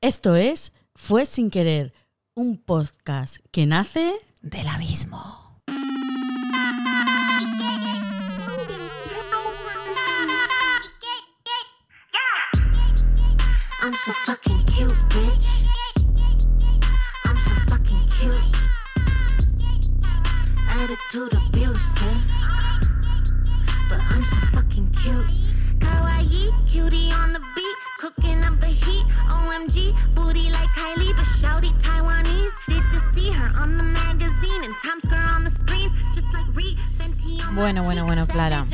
Esto es Fue sin querer, un podcast que nace del abismo. I'm so fucking cute, bitch. I'm so fucking cute. Attitude abusive. But I'm so fucking cute. Kawaii, cutie on the beat. Cooking up the heat. OMG, booty like Kylie, but shouty Taiwanese. Did you see her on the magazine and Times Square on the screens? Just like on Bueno, bueno, bueno, Clara.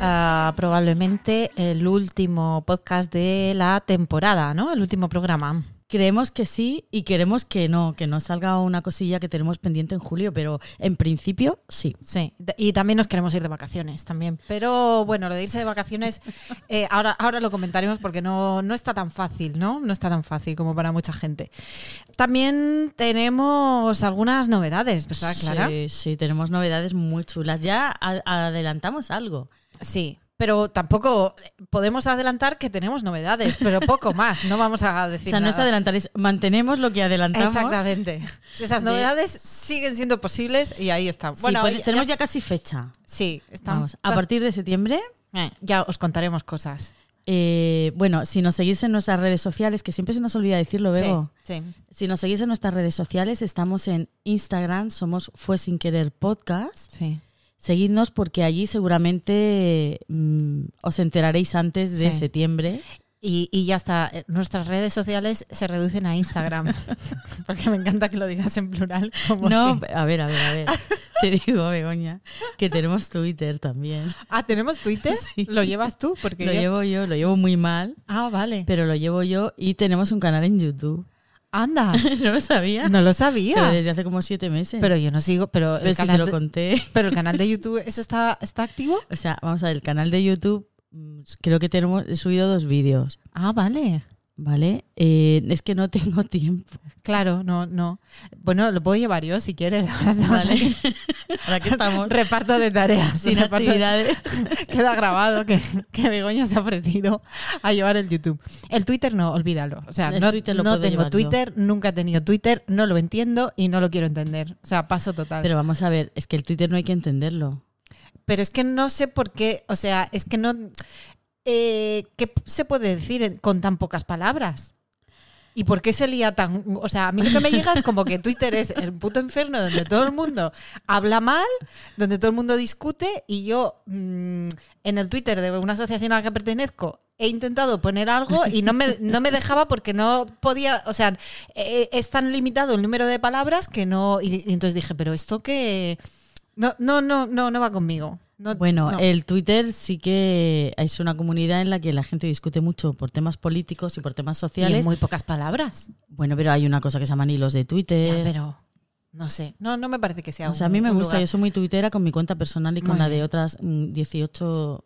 Ah, probablemente el último podcast de la temporada, ¿no? El último programa. Creemos que sí y queremos que no, que no salga una cosilla que tenemos pendiente en julio, pero en principio sí. Sí, y también nos queremos ir de vacaciones también. Pero bueno, lo de irse de vacaciones, eh, ahora, ahora lo comentaremos porque no, no está tan fácil, ¿no? No está tan fácil como para mucha gente. También tenemos algunas novedades, ¿verdad, Clara? Sí, sí, tenemos novedades muy chulas. Ya adelantamos algo. Sí, pero tampoco podemos adelantar que tenemos novedades, pero poco más. No vamos a O decir sea, no es nada. adelantar, es mantenemos lo que adelantamos. Exactamente. Esas De- novedades siguen siendo posibles y ahí. Sí, Bueno, pues ya- tenemos ya- casi fecha. sí, Vamos, a partir de septiembre Eh, ya os contaremos cosas. Eh, bueno, si nos seguís en nuestras redes sociales, que siempre se nos olvida decirlo, Bego. Sí, sí. Si nos seguís en nuestras redes sociales, estamos en Instagram, somos Fue Sin Querer Podcast. sí. Seguidnos porque allí seguramente mm, os enteraréis antes de Sí. septiembre. Y, y ya está. Nuestras redes sociales se reducen a Instagram. Porque me encanta que lo digas en plural. Como No, si- a ver, a ver, a ver. Te digo, Begoña, que tenemos Twitter también. Ah, ¿tenemos Twitter? Sí. ¿Lo llevas tú? Porque Lo yo- llevo yo, lo llevo muy mal, Ah, vale. pero lo llevo yo y tenemos un canal en YouTube. Anda. ¿No lo sabía? No lo Pero sabía. desde hace como siete meses. Pero yo no sigo. Pero Pero el, si te canal lo de, conté. pero el canal de YouTube, ¿eso está, está activo? O sea, vamos a ver, el canal de YouTube, mm, creo que tenemos, he subido dos vídeos, Ah, vale. ¿vale? Eh, es que no tengo tiempo, Claro, no, no. Bueno, lo puedo llevar yo si quieres. Ahora estamos ¿vale? aquí. Ahora que estamos Reparto de tareas. sin reparto de- actividades. Queda grabado que, que Begoña se ha ofrecido a llevar el YouTube. El Twitter no, olvídalo. O sea, El no, tengo yo. Twitter, nunca he tenido Twitter, no lo entiendo y no lo quiero entender. O sea, paso total. Pero vamos a ver, es que el Twitter no hay que entenderlo. Pero es que no sé por qué, o sea, es que no... eh, ¿Qué se puede decir con tan pocas palabras? ¿Y por qué se lía tan...? O sea, a mí lo que me llega es como que Twitter es el puto infierno donde todo el mundo habla mal, donde todo el mundo discute y yo mm, en el Twitter de una asociación a la que pertenezco he intentado poner algo y no me, no me dejaba porque no podía, o sea, eh, es tan limitado el número de palabras que no... Y, y entonces dije, pero esto que... No, no, no, no, no va conmigo. No- Bueno, no. el Twitter sí que es una comunidad en la que la gente discute mucho por temas políticos y por temas Y sociales. en muy pocas palabras. Bueno, pero hay una cosa que se llaman hilos de Twitter. Ya, pero no sé. No, no me parece que sea o sea, a mí me gusta, lugar. yo soy muy tuitera con mi cuenta personal y con la de otras mm, 18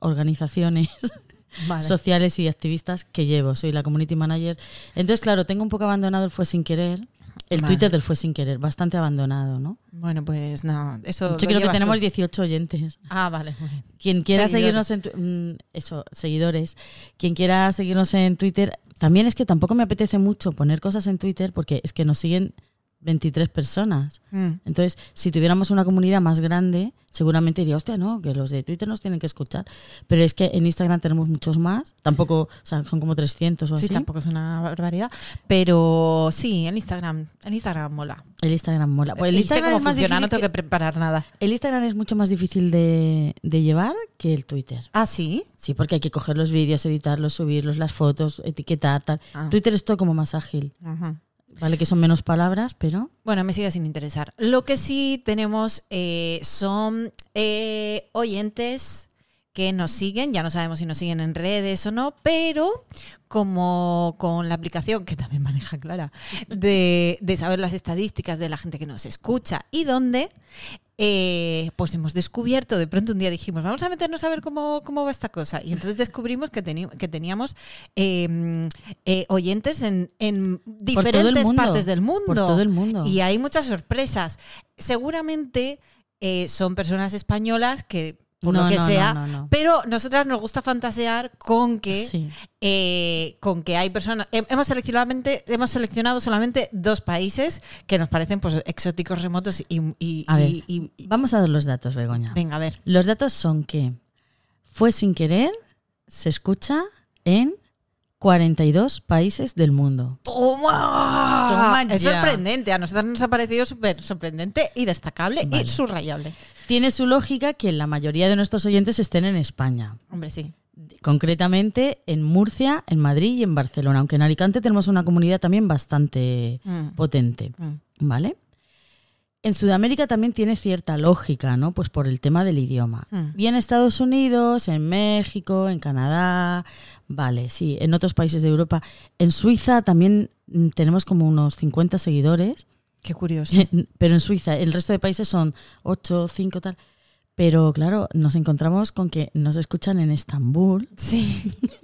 organizaciones Vale. sociales y activistas que llevo. Soy la community manager. Entonces, claro, tengo un poco abandonado el Fue Sin Querer. El Vale. Twitter del Fue Sin Querer, bastante abandonado, ¿no? Bueno, pues no, eso. Yo creo que tenemos tú. 18 oyentes. Ah, vale. Quien quiera Seguidores. seguirnos en mm, eso, seguidores, quien quiera seguirnos en Twitter, también es que tampoco me apetece mucho poner cosas en Twitter porque es que nos siguen 23 personas. Mm. Entonces, si tuviéramos una comunidad más grande, seguramente diría, hostia, no, que los de Twitter nos tienen que escuchar. Pero es que en Instagram tenemos muchos más, tampoco, o sea, son como 300 o Sí, así. tampoco es una barbaridad. Pero sí, el Instagram. El Instagram mola. El Instagram mola. Pues el y sé Instagram, cómo es más funciona, difícil no tengo que que- preparar nada. el Instagram es mucho más difícil de, de llevar que el Twitter. Ah, sí. Sí, porque hay que coger los vídeos, editarlos, subirlos, las fotos, etiquetar, tal. Ah. Twitter es todo como más ágil. Ajá. Vale, que son menos palabras, pero. Bueno, me sigue sin interesar. Lo que sí tenemos eh, son eh, oyentes que nos siguen, ya no sabemos si nos siguen en redes o no, pero como con la aplicación que también maneja Clara, de, de saber las estadísticas de la gente que nos escucha y dónde, eh, pues hemos descubierto, de pronto un día dijimos, vamos a meternos a ver cómo, cómo va esta cosa. Y entonces descubrimos que, que teníamos eh, eh, oyentes en, en diferentes mundo, partes del mundo. por todo el mundo. Y hay muchas sorpresas. Seguramente eh, son personas españolas que por No, lo que no, no, sea. no, no. Pero nosotras nos gusta fantasear con que, Sí. eh, con que hay personas. hem- Hemos seleccionado, hemos seleccionado solamente dos países que nos parecen pues, exóticos, remotos y. y- A ver. y- y- y- Vamos a ver los datos, Begoña. venga, a ver. Los datos son que fue sin querer, se escucha en 42 países del mundo. ¡Toma! Toma es sorprendente. A nosotros nos ha parecido súper sorprendente y destacable Vale. y subrayable. Tiene su lógica que la mayoría de nuestros oyentes estén en España. Hombre, sí. Concretamente en Murcia, en Madrid y en Barcelona, aunque en Alicante tenemos una comunidad también bastante Mm, potente, mm. ¿vale? En Sudamérica también tiene cierta lógica, ¿no? Pues por el tema del idioma. Mm. Y en Estados Unidos, en México, en Canadá, vale, sí, en otros países de Europa. En Suiza también mm, tenemos como unos 50 seguidores, Qué curioso. pero en Suiza, el resto de países son 8, 5, tal. Pero claro, nos encontramos con que nos escuchan en Estambul. Sí.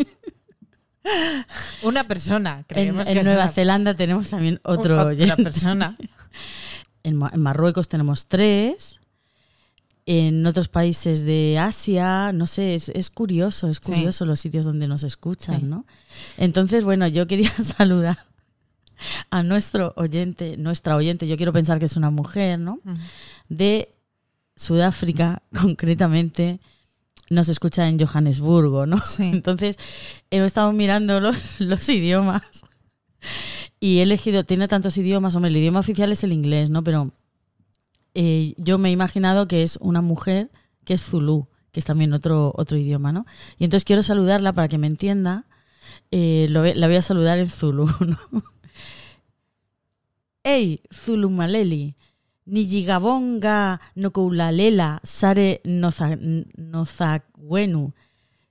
Una persona, En, creemos en que es Nueva una- Zelanda tenemos también otro oyente. persona. En, Ma- en Marruecos tenemos tres. En otros países de Asia, no sé, es, es curioso, es Sí. curioso los sitios donde nos escuchan, Sí. ¿no? Entonces, bueno, yo quería saludar a nuestro oyente, nuestra oyente, yo quiero pensar que es una mujer, ¿no? De Sudáfrica, concretamente, nos escucha en Johannesburgo, ¿no? Sí. Entonces, he estado mirando los, los idiomas y he elegido, tiene tantos idiomas, hombre, el idioma oficial es el inglés, ¿no? Pero eh, yo me he imaginado que es una mujer que es Zulu, que es también otro, otro idioma, ¿no? Y entonces quiero saludarla para que me entienda. Eh, lo la voy a saludar en Zulu, ¿no? Hey, Zulu Maleli, Nijigabonga Nokulalela, Sare noza- Nozagwenu,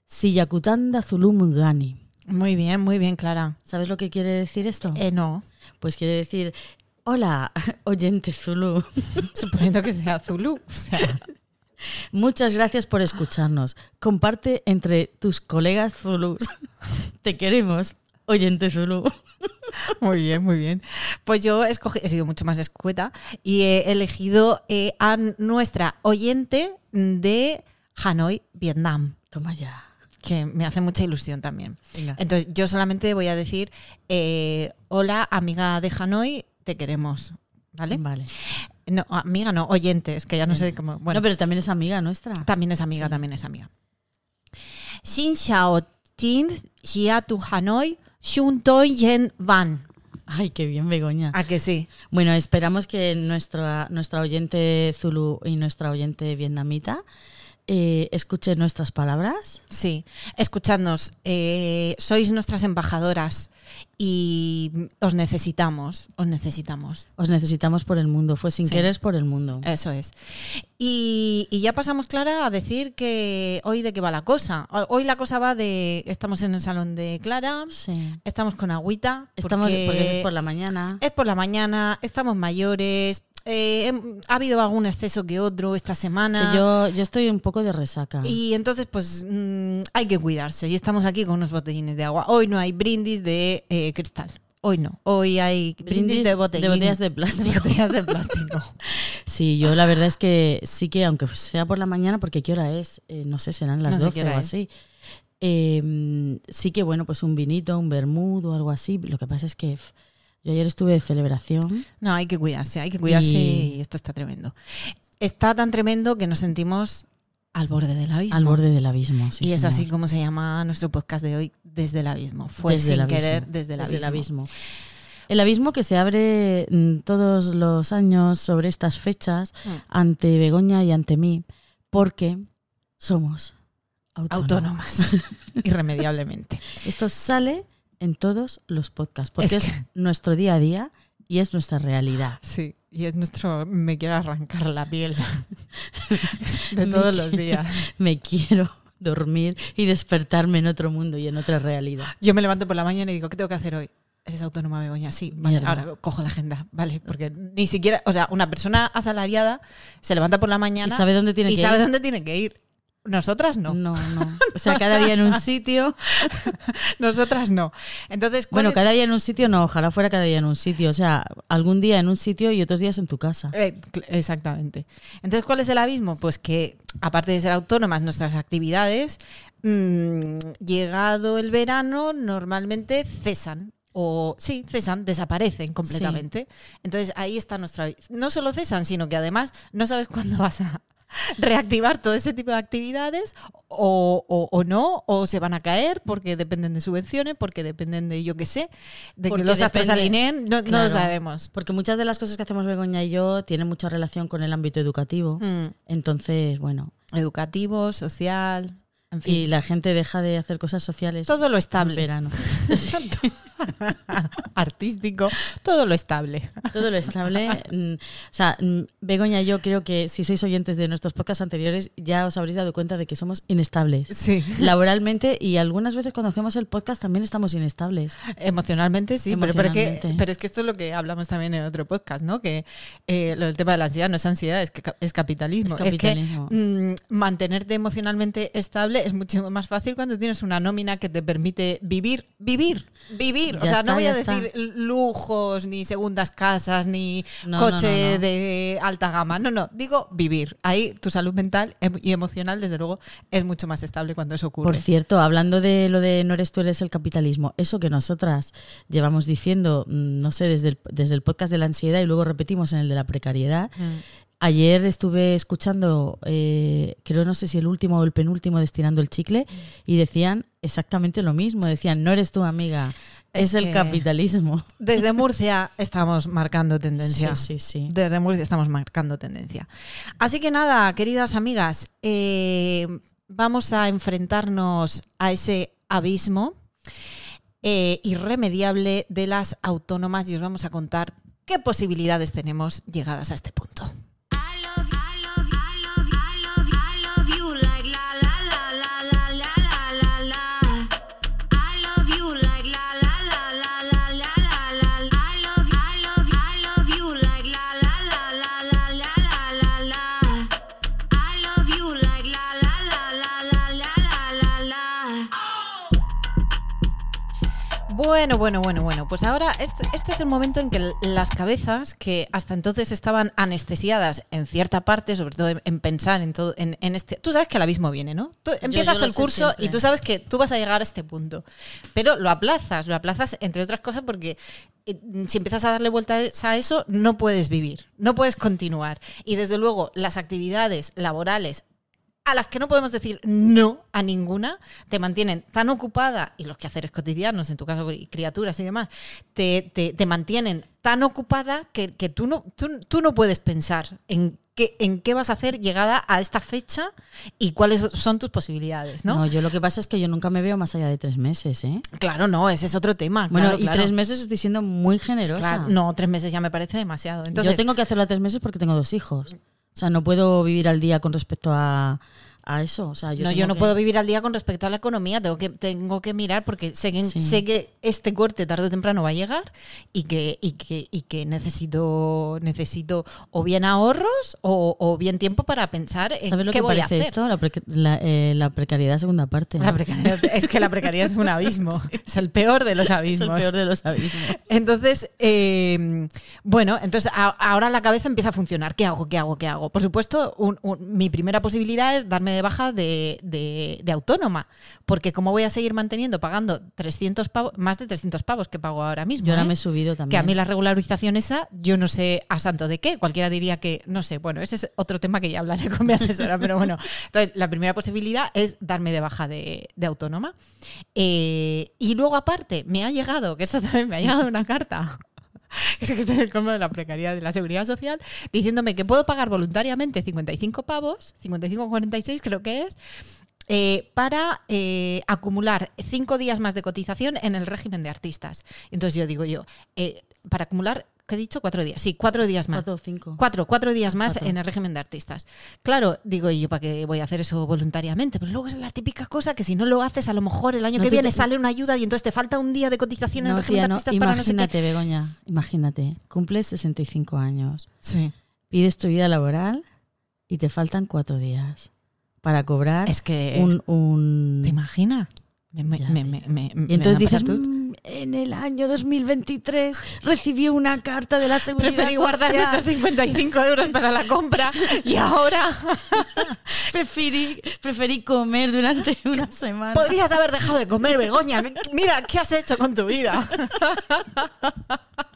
Siyakutanda Zulu Mugani. Muy bien, muy bien, Clara. ¿Sabes lo que quiere decir esto? Eh, no, Pues quiere decir, hola, oyente Zulu. suponiendo que sea Zulu. O sea, Muchas gracias por escucharnos. Comparte entre tus colegas Zulus. Te queremos, oyente Zulu. muy bien, muy bien. Pues yo escogí, he sido mucho más escueta y he elegido eh, a nuestra oyente de Hanoi, Vietnam. Toma ya. que me hace mucha ilusión también. Venga. Entonces, yo solamente voy a decir, eh, hola, amiga de Hanoi, te queremos. ¿Vale? Vale. No, amiga no, oyente, es que ya no sé cómo. Bueno, Bueno, pero también es amiga nuestra. también es amiga, también es amiga. Xin Xiao Tin Xia tu Hanoi, Xun Toi Yen Van. Ay, qué bien, Begoña. ¿A que sí? Bueno, esperamos que nuestra, nuestra oyente Zulu y nuestra oyente vietnamita eh, escuchen nuestras palabras. Sí, escuchadnos, eh, sois nuestras embajadoras y os necesitamos, os necesitamos. Os necesitamos por el mundo. Fue sin Sí. querer por el mundo. Eso es. Y, y ya pasamos, Clara, a decir que hoy de qué va la cosa. Hoy la cosa va de. Estamos en el salón de Clara, Sí. estamos con agüita. Estamos porque porque es por la mañana. es por la mañana, estamos mayores. Eh, hem- ha habido algún exceso que otro esta semana. Que yo, yo estoy un poco de resaca. Y entonces, pues mm, hay que cuidarse. Y estamos aquí con unos botellines de agua. Hoy no hay brindis de eh, cristal. Hoy no. Hoy hay brindis, de, botellín- botellas de plástico. de botellas de plástico. Sí, yo la verdad es que sí que, aunque sea por la mañana, porque ¿qué hora es? Eh, no sé, serán las No sé 12 qué hora o así. Eh, sí que, bueno, pues un vinito, un vermut o algo así. Lo que pasa es que yo ayer estuve de celebración. No, hay que cuidarse, hay que cuidarse Y- y, esto está tremendo. Está tan tremendo que nos sentimos al borde del abismo. Al borde del abismo. sí, y es señor. así como se llama nuestro podcast de hoy, Desde el Abismo. Fue Desde sin el abismo. querer desde el abismo. abismo. El abismo que se abre mm, todos los años sobre estas fechas Mm. ante Begoña y ante mí, porque somos autónomas. Autónomas. Irremediablemente. Esto sale en todos los podcasts, porque Es es, nuestro día a día y es nuestra realidad. Sí, y es nuestro. Me quiero arrancar la piel de todos los días. Me quiero dormir y despertarme en otro mundo y en otra realidad. Yo me levanto por la mañana y digo, ¿qué tengo que hacer hoy? ¿Eres autónoma, Begoña? Sí, vale, Mierda. ahora cojo la agenda, vale, porque ni siquiera, o sea, una persona asalariada se levanta por la ¿Y mañana sabe dónde tiene y que sabe ir? dónde tiene que ir. Nosotras no. No, no. O sea, cada día en un sitio. Nosotras no. Entonces, ¿cuál Bueno, es- cada día en un sitio no, ojalá fuera cada día en un sitio. O sea, algún día en un sitio y otros días en tu casa. Eh, exactamente. Entonces, ¿cuál es el abismo? Pues que, aparte de ser autónomas, nuestras actividades, mm, llegado el verano, normalmente cesan. O sí, cesan, desaparecen completamente. Entonces ahí está nuestra. No solo cesan, sino que además no sabes cuándo vas a reactivar todo ese tipo de actividades o, o- o no, o se van a caer porque dependen de subvenciones, porque dependen de yo qué sé, de Porque que los astros alineen, no, no lo sabemos. Porque muchas de las cosas que hacemos Begoña y yo tienen mucha relación con el ámbito educativo. Mm. Entonces, bueno. Educativo, social, en fin. Y la gente deja de hacer cosas sociales todo lo en estable. verano. Artístico, todo lo estable. Todo lo estable. mm, O sea, mm, Begoña y yo creo que si sois oyentes de nuestros podcasts anteriores ya os habréis dado cuenta de que somos inestables. Sí. Laboralmente y algunas veces cuando hacemos el podcast también estamos inestables. Emocionalmente sí, pero- Pero, es que, Emocionalmente. pero es que esto es lo que hablamos también en otro podcast, ¿no? Que eh, lo del tema de la ansiedad no es ansiedad, es, que, es capitalismo. Es Es, capitalismo. que mm, mantenerte emocionalmente estable es mucho más fácil cuando tienes una nómina que te permite vivir, vivir, vivir. o sea, está, no voy a está. decir lujos, ni segundas casas, ni No, coche no, no, no. de alta gama. No, no, digo vivir. Ahí tu salud mental em- y emocional, desde luego, es mucho más estable cuando eso ocurre. Por cierto, hablando de lo de no eres tú, eres el capitalismo, eso que nosotras llevamos diciendo, mm, no sé, desde el, desde el podcast de la ansiedad y luego repetimos en el de la precariedad. Mm. Ayer estuve escuchando, eh, creo no sé si el último o el penúltimo de Estirando el Chicle, y decían exactamente lo mismo. Decían, no eres tú, amiga, es, Es el capitalismo. Desde Murcia estamos marcando tendencia. Sí, sí, sí. Desde Murcia estamos marcando tendencia. Así que nada, queridas amigas, eh, vamos a enfrentarnos a ese abismo eh, irremediable de las autónomas y os vamos a contar qué posibilidades tenemos llegadas a este punto. Bueno, bueno, bueno, bueno. Pues ahora este, este es el momento en que las cabezas, que hasta entonces estaban anestesiadas en cierta parte, sobre todo en, en pensar en todo, en, en este. Tú sabes que el abismo viene, ¿no? Tú empiezas yo el curso siempre. y tú sabes que tú vas a llegar a este punto. Pero lo aplazas, lo aplazas entre otras cosas porque eh, si empiezas a darle vueltas a eso, no puedes vivir, no puedes continuar. Y desde luego, las actividades laborales a las que no podemos decir no a ninguna, te mantienen tan ocupada, y los quehaceres cotidianos, en tu caso, y criaturas y demás, te, te- te mantienen tan ocupada que, que tú, no, tú, tú no puedes pensar en qué, en qué vas a hacer llegada a esta fecha y cuáles son tus posibilidades, ¿no? ¿no? yo lo que pasa es que yo nunca me veo más allá de tres meses, ¿eh? Claro, no, ese es otro tema. Bueno, claro, y claro. tres meses estoy siendo muy generosa. Claro, no, tres meses ya me parece demasiado. Entonces, yo tengo que hacerlo a tres meses porque tengo dos hijos. O sea, no puedo vivir al día con respecto a, a eso. O sea, yo no, yo no que- puedo vivir al día con respecto a la economía, tengo que, tengo que mirar porque sé que, Sí. sé que este corte tarde o temprano va a llegar y que, y que, y que necesito, necesito o bien ahorros o, o bien tiempo para pensar en ¿Sabes lo qué que voy a parece hacer. esto? La, preca- la, eh, la precariedad segunda parte. La precariedad- es que la precariedad es un abismo, es el peor de los es el abismos. peor de los abismos. Entonces, eh, bueno, entonces a- ahora la cabeza empieza a funcionar. ¿Qué hago? ¿Qué hago? ¿Qué hago? Por supuesto, un- un- mi primera posibilidad es darme de baja de, de- de autónoma, porque como voy a seguir manteniendo pagando 300 pavos, más de 300 pavos que pago ahora mismo. Yo ahora ¿eh? me he subido que también. a mí la regularización esa, yo no sé a santo de qué. Cualquiera diría que, no sé, bueno, ese es otro tema que ya hablaré con mi asesora, pero bueno. Entonces, la primera posibilidad es darme de baja de, de autónoma. Eh, y luego, aparte, me ha llegado, que esto también me ha llegado una carta. Es que este es el colmo de la precariedad de la seguridad social, diciéndome que puedo pagar voluntariamente 55 pavos, 55,46 creo que es, eh, para eh, acumular cinco días más de cotización en el régimen de artistas. Entonces yo digo yo, eh, para acumular, ¿qué he dicho? Cuatro días. Sí, cuatro días más. Cuatro o cinco. Cuatro, cuatro días más Cuatro. en el régimen de artistas. Claro, digo yo, ¿para qué voy a hacer eso voluntariamente? Pero luego es la típica cosa que si no lo haces, a lo mejor el año No que te- viene sale una ayuda y entonces te falta un día de cotización en el No, régimen tía, de no. artistas para no sé qué. Imagínate, Begoña, imagínate. Cumples 65 años, Sí. pides tu vida laboral y te faltan cuatro días. para cobrar Es que- un... un- ¿Te imaginas? Me, me- me- Y entonces dices, patatús. "Mm, en el año 2023 recibí una carta de la seguridad Preferí social. esos 55 euros para la compra y ahora Preferí, preferí comer durante una semana. podrías haber dejado de comer, Begoña. Mira, ¿qué has hecho con tu vida?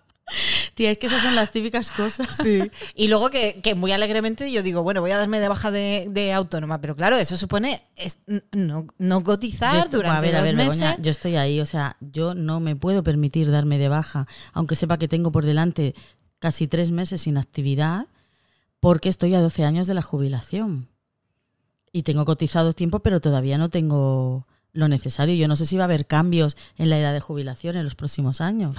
Tía, es que esas son las típicas cosas. Sí. Y luego que, que muy alegremente yo digo, bueno, voy a darme de baja de, de autónoma, pero claro, eso supone es- no, no cotizar estoy- durante a ver, a dos ver, meses. Begoña, yo estoy ahí, o sea, yo no me puedo permitir darme de baja, aunque sepa que tengo por delante casi tres meses sin actividad, porque estoy a 12 años de la jubilación. Y tengo cotizado tiempo, pero todavía no tengo lo necesario. Yo no sé si va a haber cambios en la edad de jubilación en los próximos años.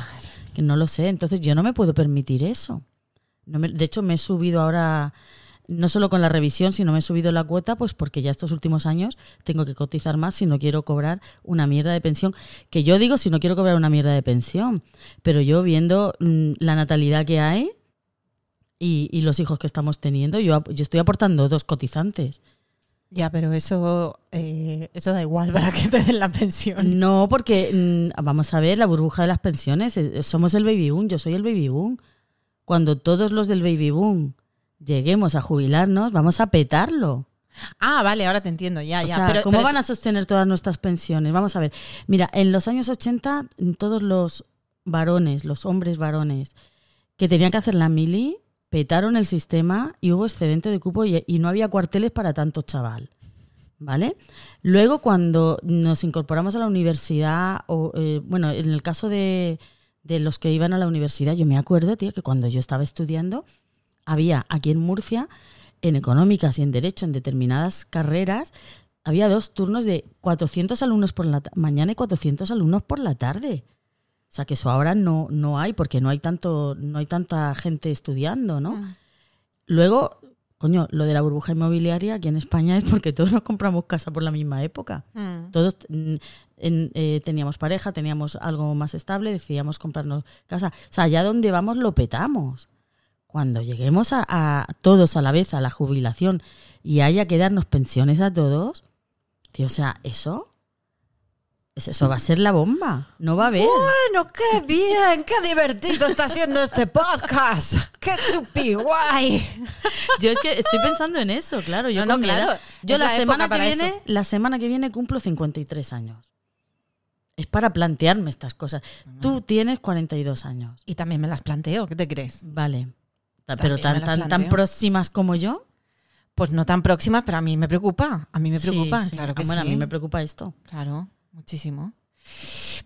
Que no lo sé. Entonces yo no me puedo permitir eso. No me- de hecho, me he subido ahora, no solo con la revisión, sino me he subido la cuota, pues porque ya estos últimos años tengo que cotizar más si no quiero cobrar una mierda de pensión. Que yo digo si no quiero cobrar una mierda de pensión. Pero yo viendo mm, la natalidad que hay y, y los hijos que estamos teniendo, yo, yo estoy aportando dos cotizantes. Ya, pero eso, eh, eso da igual para que te den la pensión. No, porque mm, vamos a ver la burbuja de las pensiones. eh, Somos el baby boom, yo soy el baby boom. Cuando todos los del baby boom lleguemos a jubilarnos, vamos a petarlo. Ah, vale, ahora te entiendo, ya, O ya. sea, pero, ¿cómo pero van a sostener todas nuestras pensiones? Vamos a ver. Mira, en los años 80, todos los varones, los hombres varones, que tenían que hacer la mili, petaron el sistema y hubo excedente de cupo y, no había cuarteles para tanto chaval. ¿Vale? Luego, cuando nos incorporamos a la universidad, o eh, bueno, en el caso de, de los que iban a la universidad, yo me acuerdo, tío, que cuando yo estaba estudiando, había aquí en Murcia, en económicas y en derecho, en determinadas carreras, había dos turnos de 400 alumnos por la mañana y 400 alumnos por la tarde. O sea, que eso ahora no, no hay, porque no hay, tanto, no hay tanta gente estudiando, ¿no? Mm. Luego, coño, lo de la burbuja inmobiliaria aquí en España es porque todos nos compramos casa por la misma época. Mm. Todos mm, en- eh, teníamos pareja, teníamos algo más estable, decidíamos comprarnos casa. O sea, allá donde vamos lo petamos. Cuando lleguemos a, a todos a la vez a la jubilación y haya que darnos pensiones a todos, tío, o sea, eso, eso, va a ser la bomba. No va a haber. Bueno, qué bien, qué divertido está siendo este podcast. Qué chupi guay. Yo es que estoy pensando en eso, claro. Yo No, no, claro, edad- Yo la, la semana que viene, eso. la semana que viene cumplo 53 años. Es para plantearme estas cosas. Tú tienes 42 años. Y también me las planteo, ¿qué te crees? Vale. Pero tan, tan, tan próximas como yo. Pues no tan próximas, pero a mí me preocupa. A mí me Sí, preocupa, sí. claro que Ah, bueno, sí. a mí me preocupa esto. Claro, muchísimo.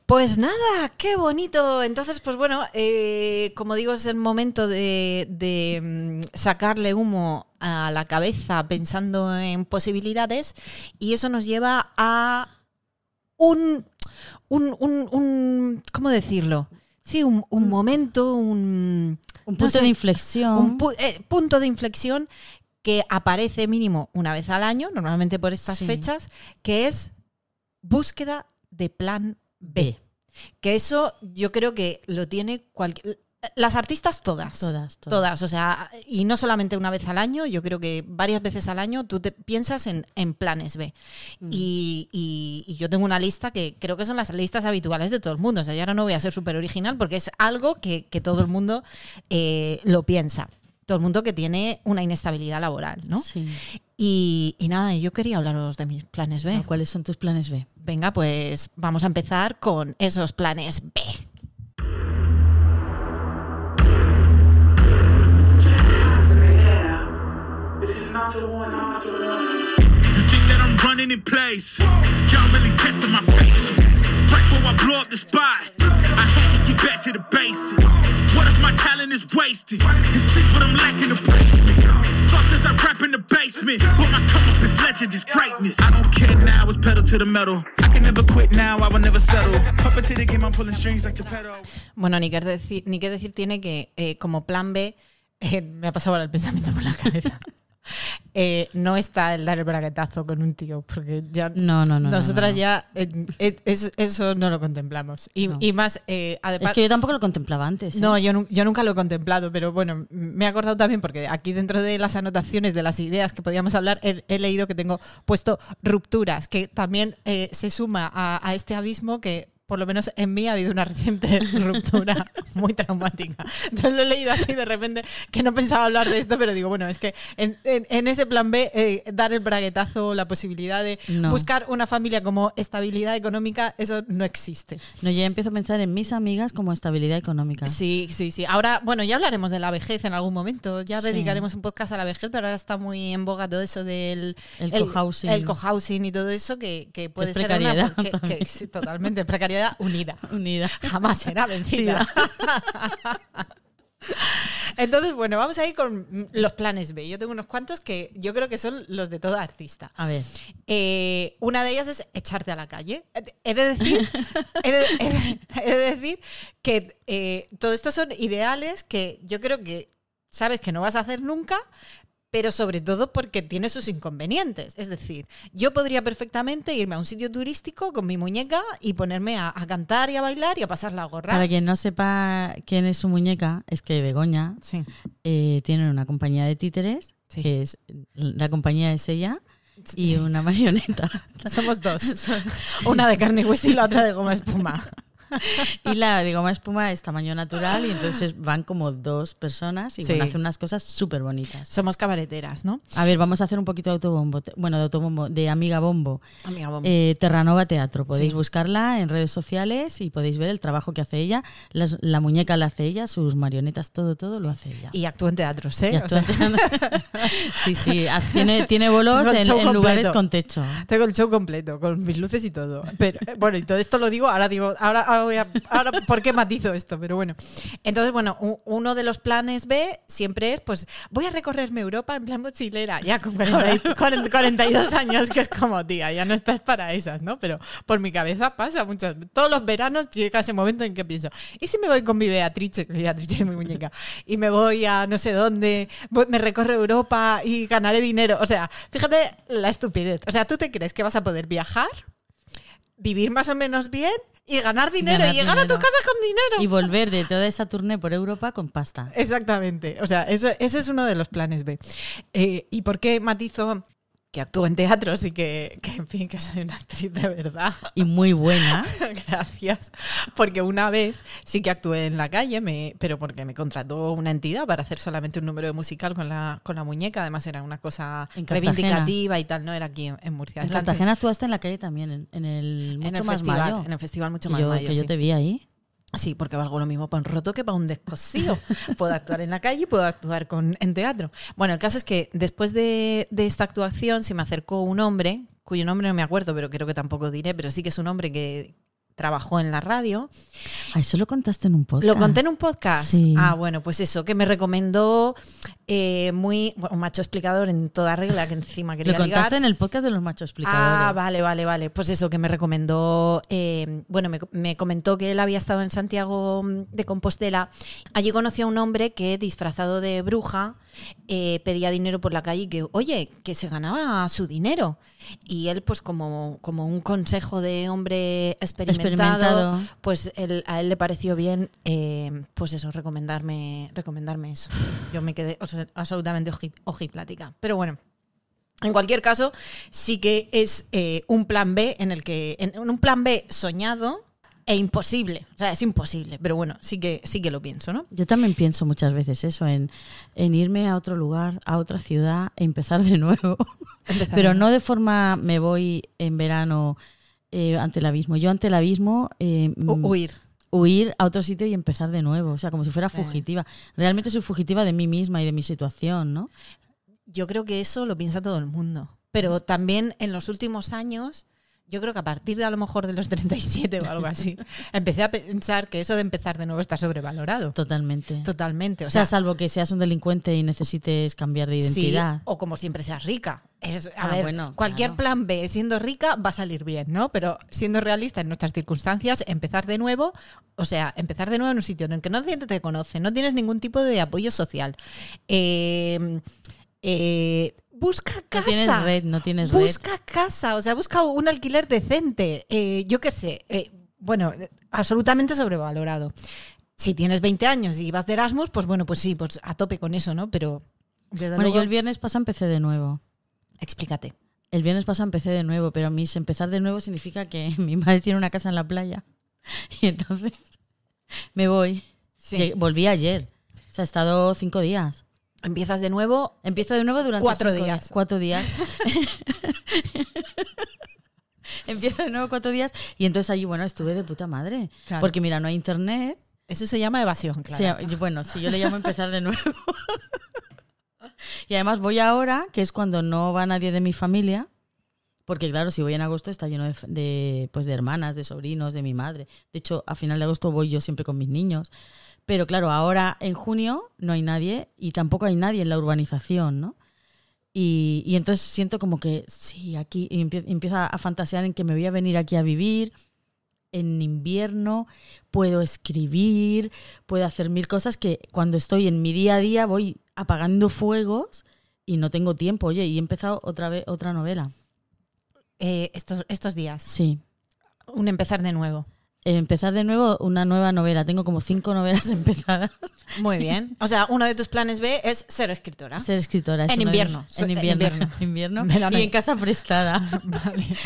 Pues nada, qué bonito. Entonces, pues bueno, eh, como digo, es el momento de, de, mm, sacarle humo a la cabeza pensando en posibilidades y eso nos lleva a un, un, un, un- ¿cómo decirlo? Sí, un, un momento, un, Un no punto sé, de inflexión. un pu- eh, punto de inflexión que aparece mínimo una vez al año, normalmente por estas Sí. fechas, que es búsqueda de plan B. Que eso yo creo que lo tiene cualquier... Las artistas todas. Todas, todas. Todas, o sea, y no solamente una vez al año, yo creo que varias veces al año tú te piensas en, en planes B. Mm. Y, y- y yo tengo una lista que creo que son las listas habituales de todo el mundo. O sea, yo ahora no voy a ser súper original porque es algo que, que todo el mundo eh, lo piensa. Todo el mundo que tiene una inestabilidad laboral, ¿no? Sí. Y, y nada, yo quería hablaros de mis planes B. Ah, ¿Cuáles son tus planes B? Venga, pues vamos a empezar con esos planes B. You think that I'm running in place? Y'all really testing my patience. Right before I blow up the spot, I had to get back to the basics. What if my talent is wasted? What I'm lacking I rap in the basement. I don't care now, it's pedal to the metal. I can never quit now, I will never settle. To the game, I'm pulling strings like. Bueno, ni qué decir, ni decir tiene que eh, como plan B, eh, me ha pasado el pensamiento por la cabeza. Eh, no está el dar el braguetazo con un tío, porque ya No, no, no. no, nosotras no, no. ya eh, eh, es- eso no lo contemplamos. Y, No. y más, eh, además, Es que yo tampoco lo contemplaba antes. no, yo, nu- yo nunca lo he contemplado, pero bueno, me he acordado también porque aquí dentro de las anotaciones de las ideas que podíamos hablar, he, he leído que tengo puesto rupturas, que también se suma a, a este abismo que por lo menos en mí ha habido una reciente ruptura muy traumática. Entonces lo he leído así de repente, que no pensaba hablar de esto, pero digo, bueno, es que en, en- en ese plan B, eh, dar el braguetazo, la posibilidad de No. buscar una familia como estabilidad económica, eso no existe. No, yo ya empiezo a pensar en mis amigas como estabilidad económica. Sí, sí, sí. Ahora, bueno, ya hablaremos de la vejez en algún momento. Ya Sí. dedicaremos un podcast a la vejez, pero ahora está muy en boga todo eso del El cohousing. el cohousing y todo eso que, que puede ser una que- que- sí, totalmente unida. Unida. Jamás será vencida. Entonces, bueno, vamos a ir con los planes B. Yo tengo unos cuantos que yo creo que son los de todo artista. A ver. Eh, una de ellas es echarte a la calle. He de decir, he de, he de- he de decir que eh, todo esto son ideales que yo creo que sabes que no vas a hacer nunca, pero sobre todo porque tiene sus inconvenientes. Es decir, yo podría perfectamente irme a un sitio turístico con mi muñeca y ponerme a, a cantar y a bailar y a pasar la gorra. Para quien no sepa quién es su muñeca, es que Begoña Sí. eh, tiene una compañía de títeres, Sí. que es la compañía es ella y una marioneta. Somos dos. Una de carne y hueso y la otra de goma espuma. Y la de goma espuma es tamaño natural y entonces van como dos personas y Sí. bueno, hacen unas cosas súper bonitas. Somos cabareteras, ¿no? A ver, vamos a hacer un poquito de autobombo, bueno, de autobombo, de Amiga Bombo. Amiga, vamos. Eh, Terranova Teatro. Podéis Sí. buscarla en redes sociales y podéis ver el trabajo que hace ella. Las- la muñeca la hace ella, sus marionetas, todo, todo lo hace ella. y actúa en teatros, ¿eh? O sea, sí, sí, tiene, tiene bolos en, lugares con techo. Tengo el show completo, con mis luces y todo. Pero eh, bueno, y todo esto lo digo, ahora digo, ahora, ahora voy a. Ahora, ¿por qué matizo esto? Pero bueno. Entonces, bueno, uno de los planes B siempre es, pues, voy a recorrerme Europa en plan mochilera, ya con 40 y- 40 42 años, que es como, tía, ya no estás para esas, ¿no? Pero por mi cabeza pasa muchas. Todos los veranos llega ese momento en que pienso, ¿y si me voy con mi Beatrice, que Beatrice es mi muñeca, y me voy a no sé dónde, voy- me recorre Europa y ganaré dinero? O sea, fíjate la estupidez. O sea, ¿tú te crees que vas a poder viajar, vivir más o menos bien y ganar dinero Ganar y llegar a tu dinero. casa con dinero? Y volver de toda esa tournée por Europa con pasta. Exactamente. O sea, eso- ese es uno de los planes B. Eh, ¿Y por qué matizo que actúo en teatros y que, que, en fin, que soy una actriz de verdad? Y muy buena. Gracias. Porque una vez sí que actué en la calle, me, pero porque me contrató una entidad para hacer solamente un número de musical con la, con la muñeca. Además era una cosa reivindicativa y tal, no era aquí en, en Murcia. En Cartagena actuaste en la calle también, en, en el Mucho en el Más festival, Mayo. en el festival mucho que más yo, mayo, que yo te vi ahí. Sí, porque valgo lo mismo para un roto que para un descosío. puedo actuar en la calle y puedo actuar con, en teatro. Bueno, el caso es que después de, de esta actuación se me acercó un hombre, cuyo nombre no me acuerdo, pero creo que tampoco diré, pero sí que es un hombre que trabajó en la radio. Ah, eso lo contaste en un podcast. Lo conté en un podcast. Sí. Ah, bueno, pues eso, que me recomendó eh, muy. Bueno, un macho explicador en toda regla, que encima quería Lo contaste ligar. en el podcast de los machos explicadores. Ah, vale, vale, vale. Pues eso, que me recomendó, eh, bueno, me, me comentó que él había estado en Santiago mm, de Compostela. Allí conoció a un hombre que, disfrazado de bruja, eh, pedía dinero por la calle y que, oye, que se ganaba su dinero. Y él, pues como, como un consejo de hombre experimentado, Experimentado. pues él- a él le pareció bien, eh, pues eso, recomendarme, recomendarme eso. Yo me quedé o sea, absolutamente oji- ojiplática. Pero bueno. En cualquier caso, sí que es eh, un plan B en el que. En un plan B soñado e imposible. O sea, es imposible. Pero bueno, sí que, sí que lo pienso, ¿no? Yo también pienso muchas veces eso, en, en irme a otro lugar, a otra ciudad e empezar de nuevo. Empezar Pero no de forma me voy en verano eh, ante el abismo. Yo ante el abismo eh, mm, huir. huir a otro sitio y empezar de nuevo. O sea, como si fuera fugitiva. Realmente soy fugitiva de mí misma y de mi situación, ¿no? Yo creo que eso lo piensa todo el mundo. Pero también en los últimos años, yo creo que a partir de a lo mejor de los 37 o algo así, empecé a pensar que eso de empezar de nuevo está sobrevalorado. Totalmente. Totalmente. O sea, salvo que seas un delincuente y necesites cambiar de identidad. Sí, o como siempre seas rica. Es- a Ah, ver, bueno, cualquier claro. plan B siendo rica va a salir bien, ¿no? Pero siendo realista en nuestras circunstancias, empezar de nuevo, o sea, empezar de nuevo en un sitio en el que no te conoce, no tienes ningún tipo de apoyo social. Eh, Eh, busca No casa. tienes red, no tienes red. Busca casa, o sea, busca un alquiler decente. Eh, yo qué sé, eh, bueno, absolutamente sobrevalorado. Si tienes 20 años y vas de Erasmus, pues bueno, pues sí, pues a tope con eso, ¿no? Pero Bueno, luego, yo el viernes pasado empecé de nuevo. explícate. El viernes pasado empecé de nuevo, pero a mí empezar de nuevo significa que mi madre tiene una casa en la playa. Y entonces me voy. Llegué- Volví ayer. O sea, he estado cinco días. Empiezas de nuevo. Empiezo de nuevo durante Cuatro días. Cuatro días. Empiezo de nuevo cuatro días y entonces allí, bueno, estuve de puta madre. Claro. Porque mira, no hay internet. Eso se llama evasión, claro. Sí, bueno, si yo le llamo empezar de nuevo. y además voy ahora, que es cuando no va nadie de mi familia, porque claro, si voy en agosto está lleno de, de, pues de hermanas, de sobrinos, de mi madre. De hecho, a final de agosto voy yo siempre con mis niños. Pero claro, ahora en junio no hay nadie y tampoco hay nadie en la urbanización, ¿no? Y, y entonces siento como que sí, aquí y empie- empiezo a fantasear en que me voy a venir aquí a vivir en invierno, puedo escribir, puedo hacer mil cosas que cuando estoy en mi día a día voy apagando fuegos y no tengo tiempo. Oye, y he empezado otra vez otra novela. Eh, estos, estos días. Sí. Un empezar de nuevo. Empezar de nuevo una nueva novela. Tengo como cinco novelas empezadas. Muy bien. O sea, uno de tus planes B es ser escritora. Ser escritora. es En invierno. En invierno. en invierno. Y en casa prestada.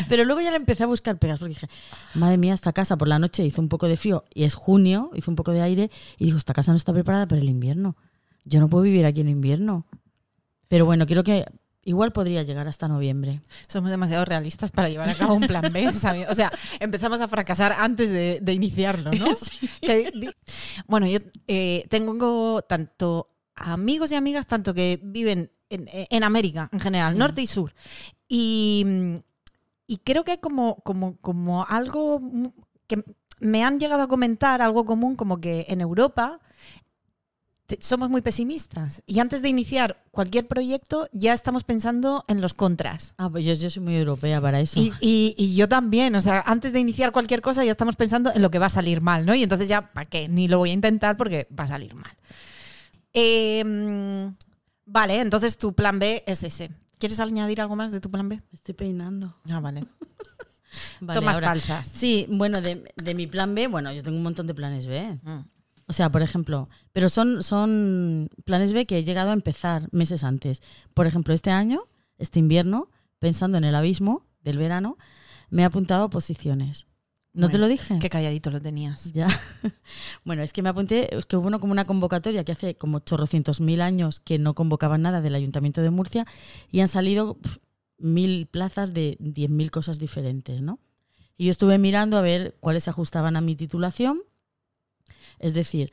Pero luego ya le empecé a buscar pegas porque dije, madre mía, esta casa por la noche hizo un poco de frío y es junio, hizo un poco de aire y digo, esta casa no está preparada para el invierno. Yo no puedo vivir aquí en invierno. Pero bueno, creo que igual podría llegar hasta noviembre. Somos demasiado realistas para llevar a cabo un plan B. ¿sabes? O sea, empezamos a fracasar antes de, de iniciarlo, ¿no? Que di- bueno, yo eh, tengo tanto amigos y amigas, tanto que viven en, en América en general, norte y sur. Y, y creo que hay como, como, como algo que me han llegado a comentar, algo común, como que en Europa somos muy pesimistas. Y antes de iniciar cualquier proyecto, ya estamos pensando en los contras. Ah, pues yo, yo soy muy europea para eso. Y, y- y yo también, o sea, antes de iniciar cualquier cosa ya estamos pensando en lo que va a salir mal, ¿no? Y entonces ya, ¿para qué? Ni lo voy a intentar porque va a salir mal. Eh, mm, vale, entonces tu plan B es ese. ¿Quieres añadir algo más de tu plan B? Me estoy peinando. Ah, vale. Vale, Tomas ahora- falsas. Sí, bueno, de, de mi plan B, bueno, yo tengo un montón de planes B. Mm. O sea, por ejemplo, pero son, son planes B que he llegado a empezar meses antes. Por ejemplo, este año, este invierno, pensando en el abismo del verano, me he apuntado a posiciones. ¿No te lo dije? Qué calladito lo tenías. Ya. Bueno, es que me apunté, es que hubo uno como una convocatoria que hace como chorrocientos mil años que no convocaban nada del Ayuntamiento de Murcia y han salido mil plazas de diez mil cosas diferentes, ¿no? Y yo estuve mirando a ver cuáles se ajustaban a mi titulación, es decir,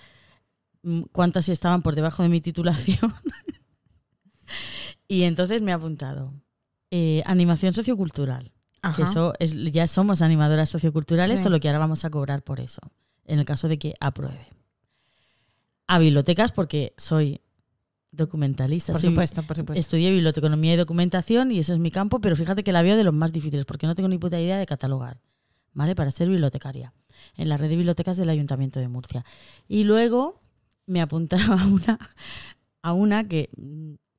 mm, cuántas estaban por debajo de mi titulación. y entonces me he apuntado. Eh, animación sociocultural Ajá. que eso es, ya somos animadoras socioculturales, Sí. solo que ahora vamos a cobrar por eso, en el caso de que apruebe. A bibliotecas, porque soy documentalista. Por soy- supuesto, por supuesto. Estudié biblioteconomía y documentación y ese es mi campo, pero fíjate que la veo de los más difíciles, porque no tengo ni puta idea de catalogar, ¿vale? Para ser bibliotecaria, en la red de bibliotecas del Ayuntamiento de Murcia. Y luego me apuntaba a una, a una que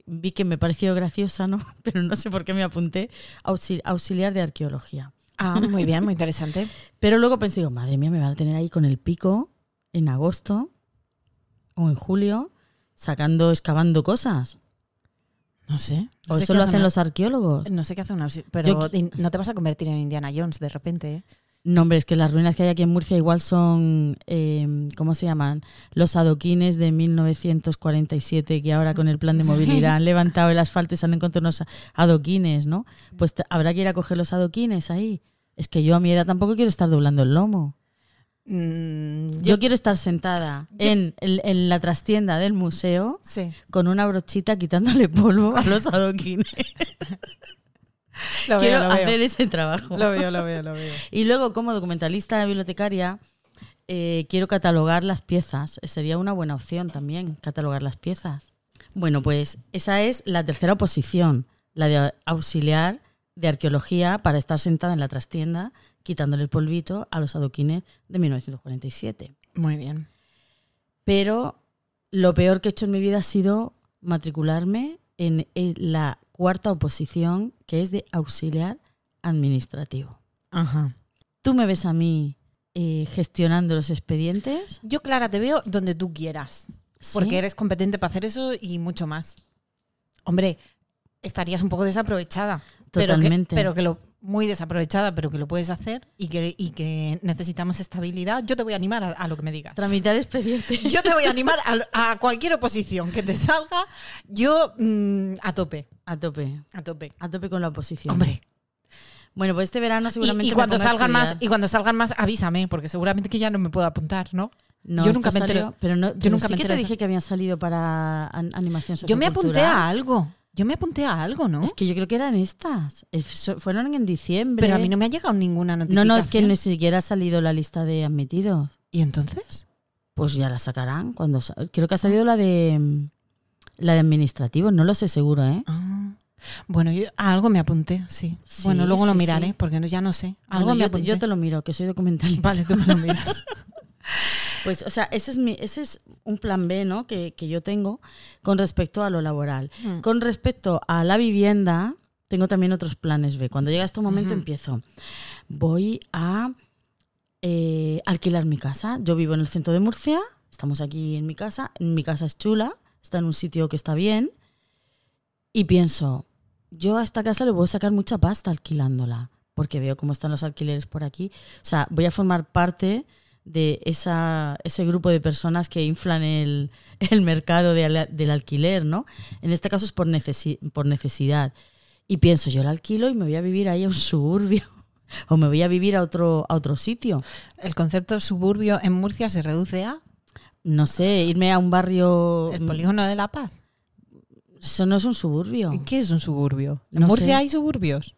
vi que me pareció graciosa, ¿no? Pero no sé por qué me apunté, auxil- auxiliar de arqueología. Ah, muy bien, muy interesante. Pero luego pensé, digo, madre mía, me van a tener ahí con el pico en agosto o en julio, sacando, excavando cosas. No sé. No O sé eso lo hace hacen una- los arqueólogos. No sé qué hace una... Pero Yo- no te vas a convertir en Indiana Jones de repente, ¿eh? No, hombre, es que las ruinas que hay aquí en Murcia igual son, eh, ¿cómo se llaman? Los adoquines de 1947, que ahora con el plan de movilidad han levantado el asfalto y se han encontrado unos adoquines, ¿no? Pues habrá que ir a coger los adoquines ahí. Es que yo a mi edad tampoco quiero estar doblando el lomo. Mm, Yo, quiero estar sentada en, en- en la trastienda del museo Sí. con una brochita quitándole polvo a los adoquines. Lo quiero veo, lo hacer veo. ese trabajo. Lo veo, lo veo, lo veo. Y luego, como documentalista bibliotecaria, eh, quiero catalogar las piezas. Sería una buena opción también, catalogar las piezas. Bueno, pues esa es la tercera oposición, la de auxiliar de arqueología para estar sentada en la trastienda quitándole el polvito a los adoquines de 1947. Muy bien. Pero lo peor que he hecho en mi vida ha sido matricularme en la cuarta oposición, que es de auxiliar administrativo. Ajá. ¿Tú me ves a mí eh, gestionando los expedientes? Yo, Clara, te veo donde tú quieras. ¿Sí? Porque eres competente para hacer eso y mucho más. Hombre, estarías un poco desaprovechada. Totalmente. Pero que, pero que lo, muy desaprovechada, pero que lo puedes hacer y que, y que necesitamos estabilidad. Yo te voy a animar a, a lo que me digas. Tramitar expedientes. Yo te voy a animar a, a cualquier oposición que te salga. Yo mm, a tope, A tope. a tope. A tope con la oposición. Hombre, Bueno, pues este verano y, seguramente. y me cuando salgan más, y cuando salgan más, avísame, porque seguramente que ya no me puedo apuntar, ¿no? No, yo nunca me enteré. pero no, yo pero nunca sí me que te dije que habían salido para an- animación Yo me apunté a algo. Yo me apunté a algo, ¿no? Es que yo creo que eran estas. Eh, Fueron en diciembre. Pero a mí no me ha llegado ninguna No, notificación. no, es que ni siquiera ha salido la lista de admitidos. ¿Y entonces? Pues ya la sacarán cuando creo que ha salido la de la de administrativos, no lo sé seguro, ¿eh? Ah. Bueno, yo a algo me apunté, sí. Sí, bueno, luego lo miraré, sí. porque no- ya no sé. Algo Bueno, me yo, apunté. yo te lo miro, que soy documentalista. Vale, tú me lo miras. Pues, o sea, ese es, mi, ese es un plan B, ¿no? Que, que yo tengo con respecto a lo laboral. Mm. Con respecto a la vivienda, tengo también otros planes B. Cuando llega este momento empiezo. Voy a eh, alquilar mi casa. Yo vivo en el centro de Murcia, estamos aquí en mi casa. Mi casa es chula, está en un sitio que está bien. Y pienso, yo a esta casa le voy a sacar mucha pasta alquilándola, porque veo cómo están los alquileres por aquí. O sea, voy a formar parte de esa, ese grupo de personas que inflan el, el mercado de del alquiler, ¿no? En este caso es por, necesi- por necesidad. Y pienso, yo la alquilo y me voy a vivir ahí a un suburbio. O me voy a vivir a otro, a otro sitio. El concepto suburbio en Murcia se reduce a No sé, irme a un barrio... el polígono de la paz. Eso no es un suburbio. ¿Qué es un suburbio? ¿En No Murcia sé. hay suburbios?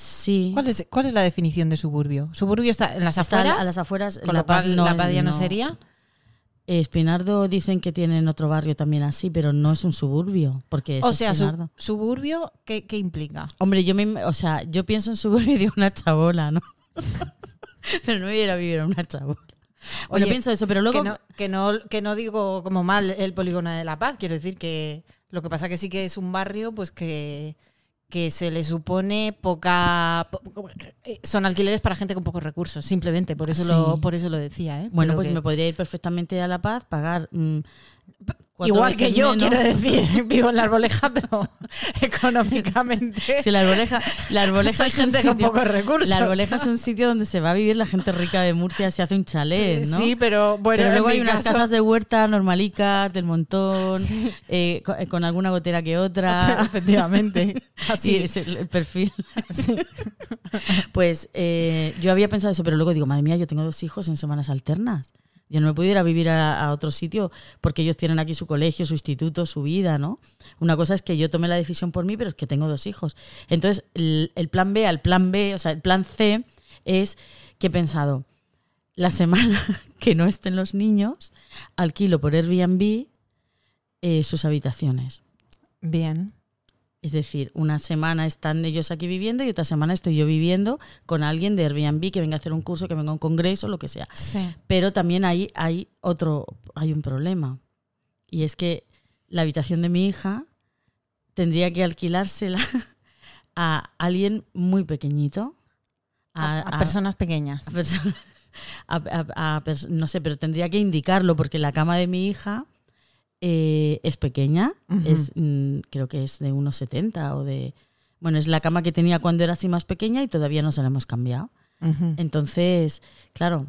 Sí. ¿Cuál es, ¿Cuál es la definición de suburbio? ¿Suburbio está en las Está afueras? a las afueras. con La Paz no la es- Paz ya no no. sería. Espinardo dicen que tienen otro barrio también así, pero no es un suburbio, porque es O sea, su- suburbio, ¿qué, qué implica? Hombre, yo me, o sea, yo pienso en suburbio de una chabola, ¿no? pero no me iba a vivir a una chabola. Bueno, Oye, pienso eso, pero luego Que no, que, no, que no digo como mal el polígono de la paz, quiero decir que lo que pasa que sí que es un barrio pues que, que se le supone poca... po- eh, son alquileres para gente con pocos recursos, simplemente, por eso, Sí. lo, por eso lo decía. ¿eh? bueno, Pero pues que- me podría ir perfectamente a La Paz, pagar mm, Igual que yo, menos. quiero decir, vivo en la arboleja, pero económicamente... Sí, la arboleja, la arboleja es gente con pocos recursos. La arboleja es un sitio donde se va a vivir la gente rica de Murcia, se hace un chalet, ¿no? Sí, pero bueno, Pero luego hay unas caso- casas de huerta normalicas, del montón, eh, eh, con, alguna gotera que otra. Efectivamente. Así. Sí, es el, perfil. Pues eh, yo había pensado eso, pero luego digo, madre mía, yo tengo dos hijos en semanas alternas. Yo no me pudiera vivir a, a otro sitio porque ellos tienen aquí su colegio, su instituto, su vida, ¿no? Una cosa es que yo tome la decisión por mí, pero es que tengo dos hijos. Entonces, el, el plan B al plan B, o sea, el plan C es que he pensado, la semana que no estén los niños, alquilo por Airbnb eh, sus habitaciones. Bien. Es decir, una semana están ellos aquí viviendo y otra semana estoy yo viviendo con alguien de Airbnb que venga a hacer un curso, que venga a un congreso, lo que sea. Sí. Pero también ahí hay otro, hay un problema. Y es que la habitación de mi hija tendría que alquilársela a alguien muy pequeñito. A, a personas pequeñas. a perso- a- a- a pers- no sé, pero tendría que indicarlo porque la cama de mi hija eh, es pequeña, es mm, creo que es de unos 70 o de... Bueno, es la cama que tenía cuando era así más pequeña y todavía no se la hemos cambiado. Entonces, claro,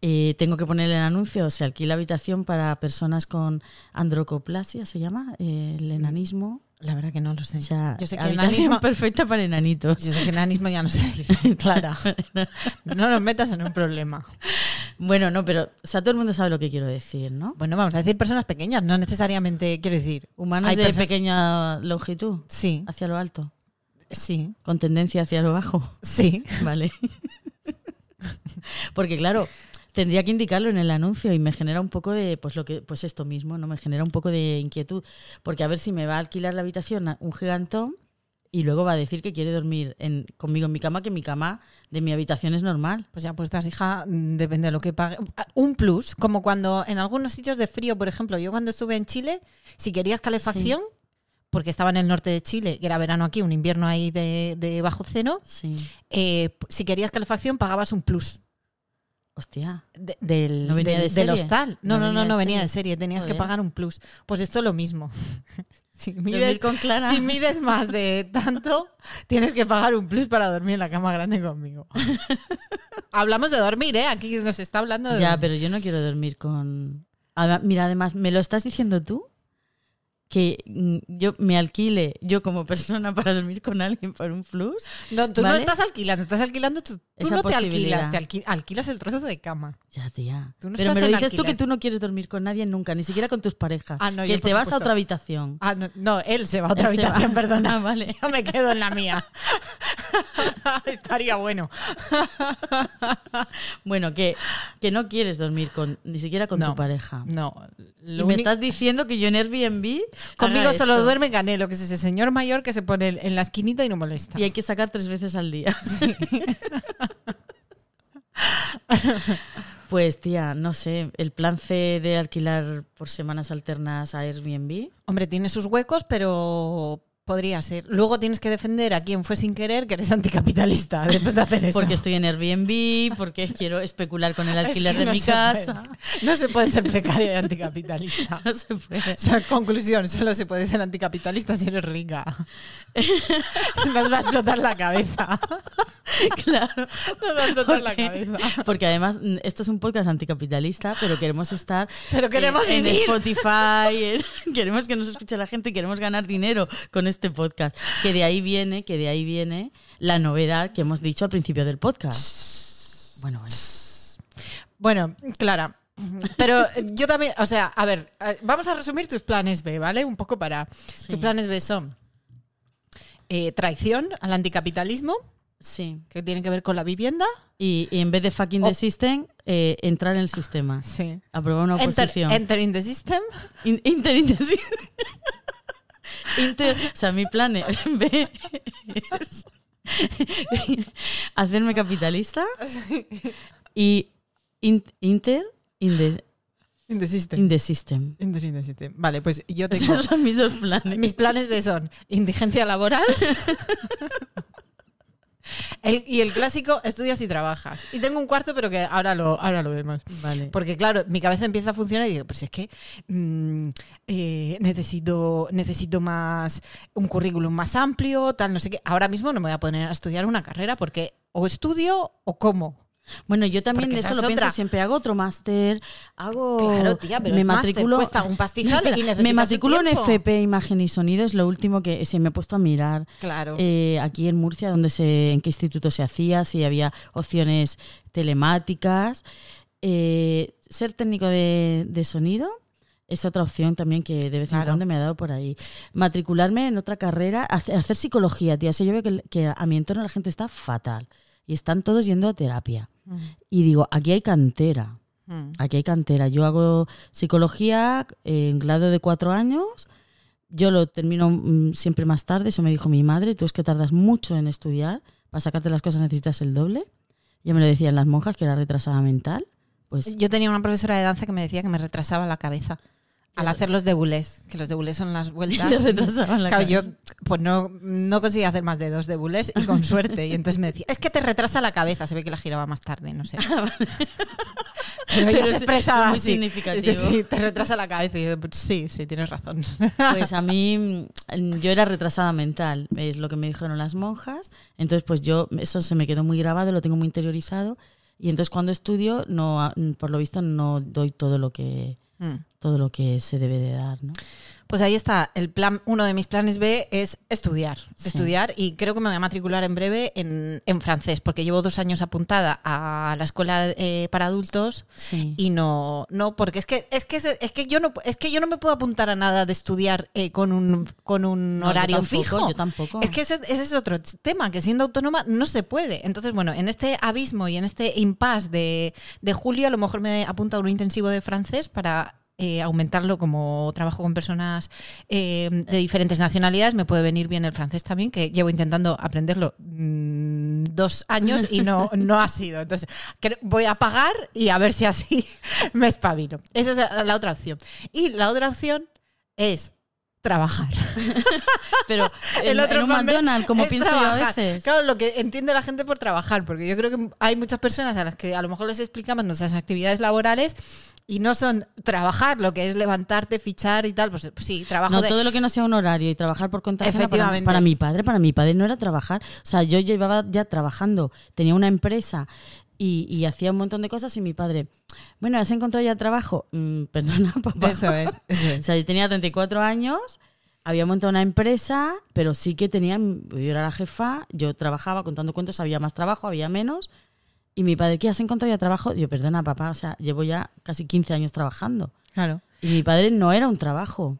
eh, tengo que poner el anuncio, se alquila habitación para personas con androcoplasia, se llama, eh, el enanismo. La verdad que no lo sé. O sea, yo sé que enanismo, perfecta para enanitos. yo sé que enanismo ya no se dice, Clara. No nos metas en un problema. Bueno, no, pero o sea, todo el mundo sabe lo que quiero decir, ¿no? Bueno, vamos a decir personas pequeñas, no necesariamente, quiero decir. Humanos hay de pequeña longitud, Sí, hacia lo alto, sí, con tendencia hacia lo bajo. sí. Vale. Porque claro, tendría que indicarlo en el anuncio y me genera un poco de, pues lo que, pues esto mismo, ¿no? Me genera un poco de inquietud. Porque a ver si me va a alquilar la habitación un gigantón y luego va a decir que quiere dormir en, conmigo en mi cama, que mi cama de mi habitación es normal. Pues ya puestas, hija, mm, depende de lo que pague. Un plus, como cuando en algunos sitios de frío, por ejemplo, yo cuando estuve en Chile, si querías calefacción, porque estaba en el norte de Chile, que era verano aquí, un invierno ahí de, de bajo cero, Sí. eh, si querías calefacción pagabas un plus. Hostia. de- del, ¿No venía del- de del serie? hostal. No, no, no, no venía de serie, tenías que pagar un plus. Pues esto es lo mismo. Si mides, con Clara. si mides más de tanto, tienes que pagar un plus para dormir en la cama grande conmigo. Hablamos de dormir, ¿eh? Aquí nos está hablando de Ya, dormir. pero yo no quiero dormir con. Mira, además, ¿me lo estás diciendo tú? Que mm, yo me alquile, yo como persona, para dormir con alguien por un plus. No, tú no estás alquilando, estás alquilando tú. Tú no te alquilas, te alqui- alquilas el trozo de cama. Ya, tía. Tú no Pero me lo dices tú que tú no quieres dormir con nadie nunca, ni siquiera con tus parejas. Ah, no, que yo te vas a otra habitación. Ah, no, no, él se va a otra Él habitación, perdona. Ah, vale. Yo me quedo en la mía. Estaría bueno. Bueno, que, que no quieres dormir con ni siquiera con No, tu pareja. No. Y me estás diciendo que yo en Airbnb. Conmigo haga solo esto. duerme Canelo, que es ese señor mayor que se pone en la esquinita y no molesta. Y hay que sacar tres veces al día. pues tía, no sé, el plan C de alquilar por semanas alternas a Airbnb. Hombre, tiene sus huecos, pero podría ser. Luego tienes que defender a quien fue sin querer que eres anticapitalista después de hacer eso. Porque estoy en Airbnb, porque quiero especular con el Es alquiler que de no mi se puede. casa. No se puede ser precario y anticapitalista. No se puede. O sea, conclusión, solo se puede ser anticapitalista si eres rica. Nos va a explotar la cabeza. Claro. Nos va a explotar la cabeza. Porque además mm, esto es un podcast anticapitalista, pero queremos estar Pero queremos en, en vivir. Spotify, en- queremos que nos escuche la gente, queremos ganar dinero con este podcast. Que de ahí viene, que de ahí viene la novedad que hemos dicho al principio del podcast. Bueno, bueno. Bueno, Clara. Pero yo también, o sea, a ver, eh, vamos a resumir tus planes B, ¿vale? Un poco para... Sí. Tus planes B son eh, traición al anticapitalismo, Sí. que tiene que ver con la vivienda. Y, y en vez de fucking O- the system, eh, entrar en el sistema. Sí. Aprobar una Enter, oposición. enter in the system. In- Inter, inter, sí. Inter- o sea, mi plan es B es hacerme capitalista y in- inter in the, In the system. in the system. In the system. Vale, pues yo tengo... Esos son mis dos planes. Mis planes B son indigencia laboral el- y el clásico estudias y trabajas. Y tengo un cuarto, pero que ahora lo, ahora lo vemos. Vale. Porque claro, mi cabeza empieza a funcionar y digo, pues es que mm, eh, necesito, necesito más un currículum más amplio, tal, no sé qué. Ahora mismo no me voy a poner a estudiar una carrera porque o estudio o como. Bueno, yo también Porque eso lo pienso siempre. Hago otro máster, hago. Claro, tía, pero me el matriculo. cuesta un pastizal y Me matriculo en. FP, imagen y sonido, es lo último que se me he puesto a mirar. Claro. eh, aquí en Murcia, donde se, en qué instituto se hacía, si había opciones telemáticas. Eh, ser técnico de, de sonido es otra opción también que de vez en Claro. cuando me ha dado por ahí. Matricularme en otra carrera, hacer, hacer psicología, tía. O sea, yo veo que, que a mi entorno la gente está fatal y están todos yendo a terapia. Y digo, aquí hay cantera. Mm. Aquí hay cantera. Yo hago psicología en grado de cuatro años. Yo lo termino mm, siempre más tarde, eso me dijo mi madre. Tú es que tardas mucho en estudiar. Para sacarte las cosas necesitas el doble. Ya me lo decían las monjas, que era retrasada mental. Pues Yo tenía una profesora de danza que me decía que me retrasaba la cabeza al hacer los debulés, que los debulés son las vueltas. la Claro, yo pues no, no conseguía hacer más de dos debulés y con suerte. Y entonces me decía, es que te retrasa la cabeza. Se ve que la giraba más tarde, no sé. Pero ella se es expresaba muy así. significativo. Sí, te retrasa la cabeza. Y yo, pues, sí, sí, tienes razón. Pues a mí, yo era retrasada mental, es lo que me dijeron las monjas. Entonces, pues yo, eso se me quedó muy grabado, lo tengo muy interiorizado. Y entonces cuando estudio, no, por lo visto, no doy todo lo que, Mm. todo lo que se debe de dar, ¿no? Pues ahí está, el plan, uno de mis planes B es estudiar, Sí. estudiar y creo que me voy a matricular en breve en, en francés, porque llevo dos años apuntada a la escuela eh, para adultos Sí. y no, no, porque es que es que es que yo no es que yo no me puedo apuntar a nada de estudiar eh, con un con un No, yo horario tampoco, fijo. yo tampoco. Es que ese, ese es otro tema, que siendo autónoma no se puede. Entonces, bueno, en este abismo y en este impasse de, de julio, a lo mejor me apunto a un intensivo de francés para eh, aumentarlo como trabajo con personas eh, de diferentes nacionalidades. Me puede venir bien el francés también, que llevo intentando aprenderlo mm, dos años y no, no ha sido. Entonces, voy a pagar y a ver si así me espabilo. Esa es la otra opción. Y la otra opción es trabajar. Pero en, en un McDonald's, como pienso yo a veces. Claro, lo que entiende la gente por trabajar, porque yo creo que hay muchas personas a las que a lo mejor les explicamos nuestras actividades laborales y no son trabajar, lo que es levantarte, fichar y tal. Pues sí, trabajo No, de. todo lo que no sea un horario y trabajar por cuenta para, Efectivamente. para mi padre, para mi padre no era trabajar. O sea, yo llevaba ya trabajando, tenía una empresa y, y hacía un montón de cosas y mi padre, bueno, ¿has encontrado ya trabajo? Mm, perdona, papá. Eso es, eso es. O sea, yo tenía 34 años, había montado una empresa, pero sí que tenía, yo era la jefa, yo trabajaba contando cuentos, había más trabajo, había menos. Y mi padre, ¿qué has encontrado ya trabajo? Yo, perdona, papá, o sea, llevo ya casi 15 años trabajando. Claro. Y mi padre no era un trabajo.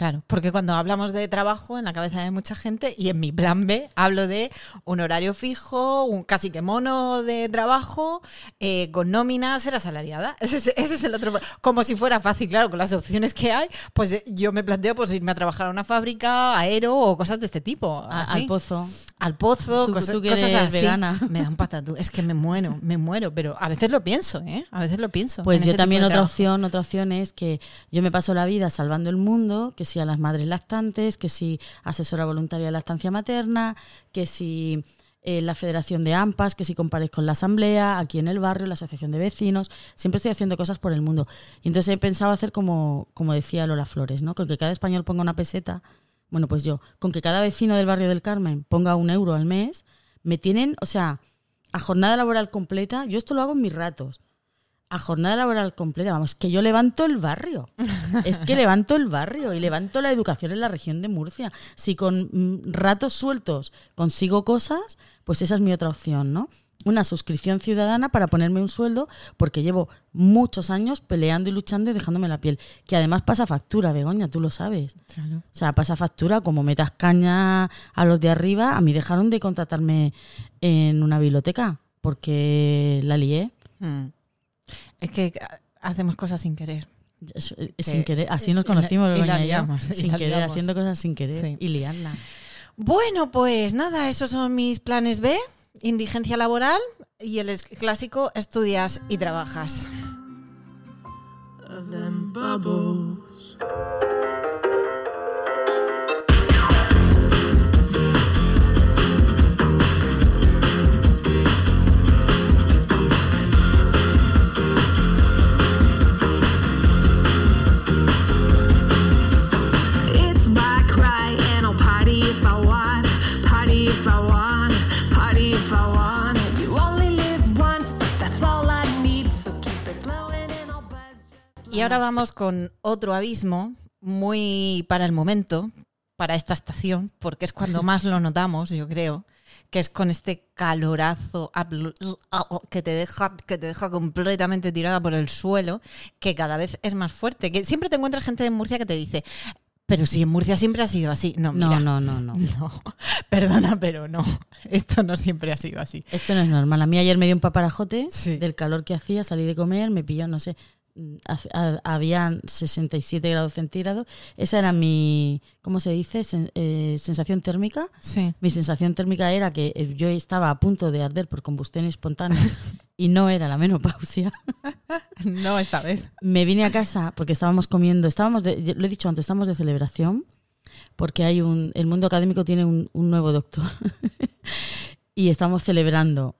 Claro, porque cuando hablamos de trabajo en la cabeza de mucha gente y en mi plan B hablo de un horario fijo, un casi que mono de trabajo, eh, con nómina, ser asalariada. Ese es, ese es el otro. Como si fuera fácil, claro, con las opciones que hay, pues eh, yo me planteo pues irme a trabajar a una fábrica, aero o cosas de este tipo. A- así. al pozo. Al pozo, Tú- cosas, tú cosas así. vegana. Me da un patatú. Es que me muero, me muero, pero a veces lo pienso, ¿eh? A veces lo pienso. Pues yo también otra trabajo. opción, otra opción es que yo me paso la vida salvando el mundo, que si a las madres lactantes, que si asesora voluntaria de lactancia materna, que si eh, la Federación de AMPAs, que si comparezco en la asamblea, aquí en el barrio, la asociación de vecinos, siempre estoy haciendo cosas por el mundo. Y entonces he pensado hacer como, como decía Lola Flores, ¿no? Con que cada español ponga una peseta, bueno, pues yo, con que cada vecino del barrio del Carmen ponga un euro al mes, me tienen, o sea, a jornada laboral completa, yo esto lo hago en mis ratos a jornada laboral completa. Vamos, que yo levanto el barrio. Es que levanto el barrio y levanto la educación en la región de Murcia. Si con mm, ratos sueltos consigo cosas, pues esa es mi otra opción, ¿no? Una suscripción ciudadana para ponerme un sueldo, porque llevo muchos años peleando y luchando y dejándome la piel. Que además pasa factura, Begoña, tú lo sabes. O sea, pasa factura, como metas caña a los de arriba, a mí dejaron de contratarme en una biblioteca, porque la lié. Mm. Es que hacemos cosas sin querer. Es- es Que- sin querer, así nos conocimos, y la y liamos, sin querer, liamos. haciendo cosas sin querer Sí. y liarla. Bueno, pues nada, esos son mis planes B, indigencia laboral y el clásico estudias y trabajas. of them bubbles. Y ahora vamos con otro abismo muy para el momento, para esta estación, porque es cuando más lo notamos, yo creo, que es con este calorazo que te deja que te deja completamente tirada por el suelo, que cada vez es más fuerte, que siempre te encuentras gente en Murcia que te dice, pero si en Murcia siempre ha sido así. No, No, mira, no, no, no. no. Perdona, pero no. Esto no siempre ha sido así. Esto no es normal. A mí ayer me dio un paparajote Sí. del calor que hacía, salí de comer, me pilló, no sé, habían 67 grados centígrados. Esa era mi, ¿cómo se dice? Sen- eh, sensación térmica. Sí. Mi sensación térmica era que eh, yo estaba a punto de arder por combustión espontánea y no era la menopausia. No esta vez. Me vine a casa porque estábamos comiendo, estábamos, de- lo he dicho antes, estamos de celebración porque hay un, el mundo académico tiene un, un nuevo doctor y estamos celebrando.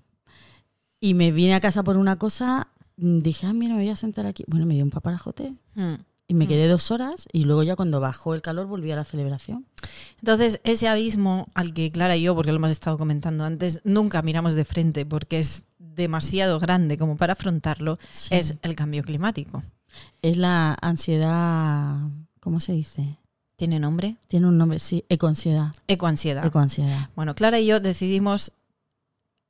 Y me vine a casa por una cosa, dije, ah, mira, me voy a sentar aquí. Bueno, me dio un paparajote Hmm. y me quedé dos horas y luego ya cuando bajó el calor volví a la celebración. Entonces, ese abismo al que Clara y yo, porque lo hemos estado comentando antes, nunca miramos de frente porque es demasiado grande como para afrontarlo, Sí. es el cambio climático. Es la ansiedad, ¿cómo se dice? ¿Tiene nombre? Tiene un nombre, sí, ecoansiedad. Ecoansiedad. Ecoansiedad. Bueno, Clara y yo decidimos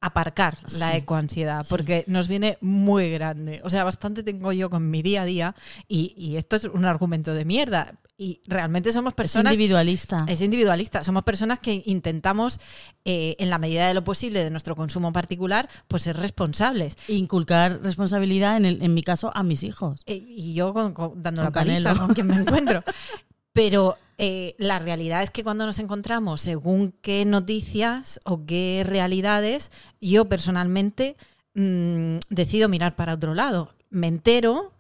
aparcar la Sí. ecoansiedad Sí. porque nos viene muy grande. O sea, bastante tengo yo con mi día a día y, y esto es un argumento de mierda. Y realmente somos Es personas individualista. Es individualista. Somos personas que intentamos, eh, en la medida de lo posible de nuestro consumo particular, pues ser responsables. inculcar responsabilidad, en, el, en mi caso, a mis hijos. Eh, y yo con- con- dando Con la paliza con quien me encuentro. Pero eh, la realidad es que cuando nos encontramos según qué noticias o qué realidades, yo personalmente mm, decido mirar para otro lado. Me entero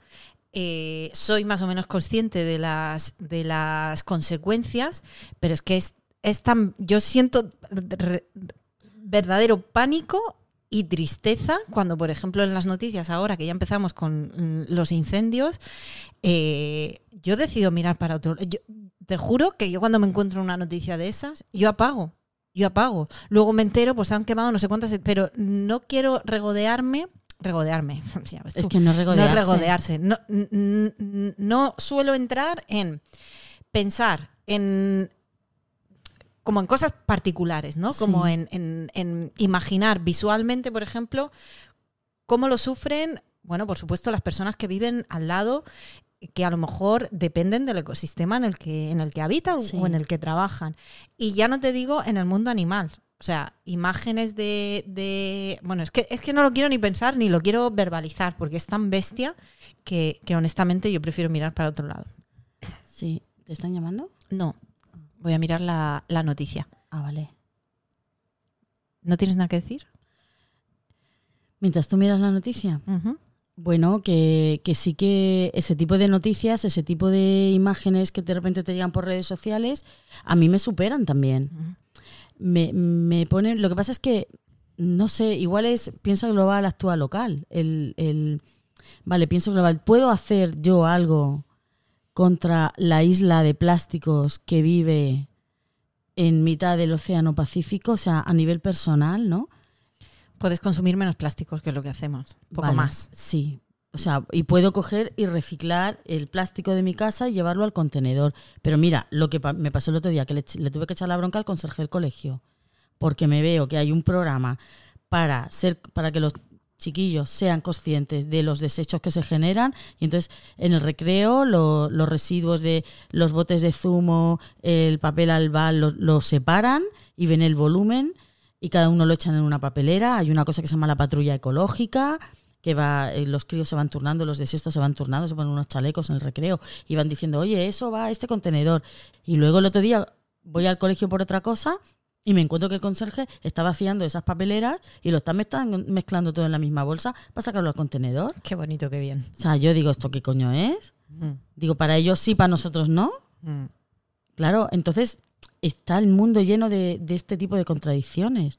eh, soy más o menos consciente de las, de las consecuencias, pero es que es, es tan. Yo siento verdadero pánico y tristeza cuando, por ejemplo, en las noticias, ahora que ya empezamos con mm, los incendios, eh, yo decido mirar para otro. Yo, te juro que yo cuando me encuentro una noticia de esas, yo apago. Yo apago. Luego me entero, pues han quemado no sé cuántas, pero no quiero regodearme. Regodearme. ya ves Es que no regodearse. No regodearse. No, no suelo entrar en pensar en como en cosas particulares, ¿no? Como Sí. en, en- en imaginar visualmente, por ejemplo, cómo lo sufren, bueno, por supuesto, las personas que viven al lado, que a lo mejor dependen del ecosistema en el que, en el que habitan Sí. o en el que trabajan. Y ya no te digo en el mundo animal. O sea, imágenes de, de- Bueno, es que, es que no lo quiero ni pensar ni lo quiero verbalizar, porque es tan bestia que, que honestamente yo prefiero mirar para otro lado. Sí. ¿Te están llamando? No, voy a mirar la, la noticia. Ah, vale. ¿No tienes nada que decir? Mientras tú miras la noticia. Bueno, que, que sí que ese tipo de noticias, ese tipo de imágenes que de repente te llegan por redes sociales, a mí me superan también. Me, me ponen. Lo que pasa es que, no sé, igual es piensa global, actúa local. El, el- vale, pienso global. ¿Puedo hacer yo algo contra la isla de plásticos que vive en mitad del Océano Pacífico? O sea, a nivel personal, ¿no? Puedes consumir menos plásticos, que es lo que hacemos. Un poco Vale, más. Sí. O sea, y puedo coger y reciclar el plástico de mi casa y llevarlo al contenedor. Pero mira, lo que pa- me pasó el otro día, que le, le tuve que echar la bronca al conserje del colegio. Porque me veo que hay un programa para, ser, para que los chiquillos sean conscientes de los desechos que se generan. Y entonces, en el recreo, lo- los residuos de los botes de zumo, el papel albal, lo, lo separan y ven el volumen y cada uno lo echan en una papelera. Hay una cosa que se llama la patrulla ecológica, que va, eh, los críos se van turnando, los desestos se van turnando, se ponen unos chalecos en el recreo y van diciendo, oye, eso va a este contenedor. Y luego el otro día voy al colegio por otra cosa y me encuentro que el conserje está vaciando esas papeleras y lo está mezclando, todo en la misma bolsa para sacarlo al contenedor. Qué bonito, qué bien. O sea, yo digo, ¿esto qué coño es? Digo, para ellos sí, para nosotros no. Mm. Claro, entonces está el mundo lleno de, de este tipo de contradicciones.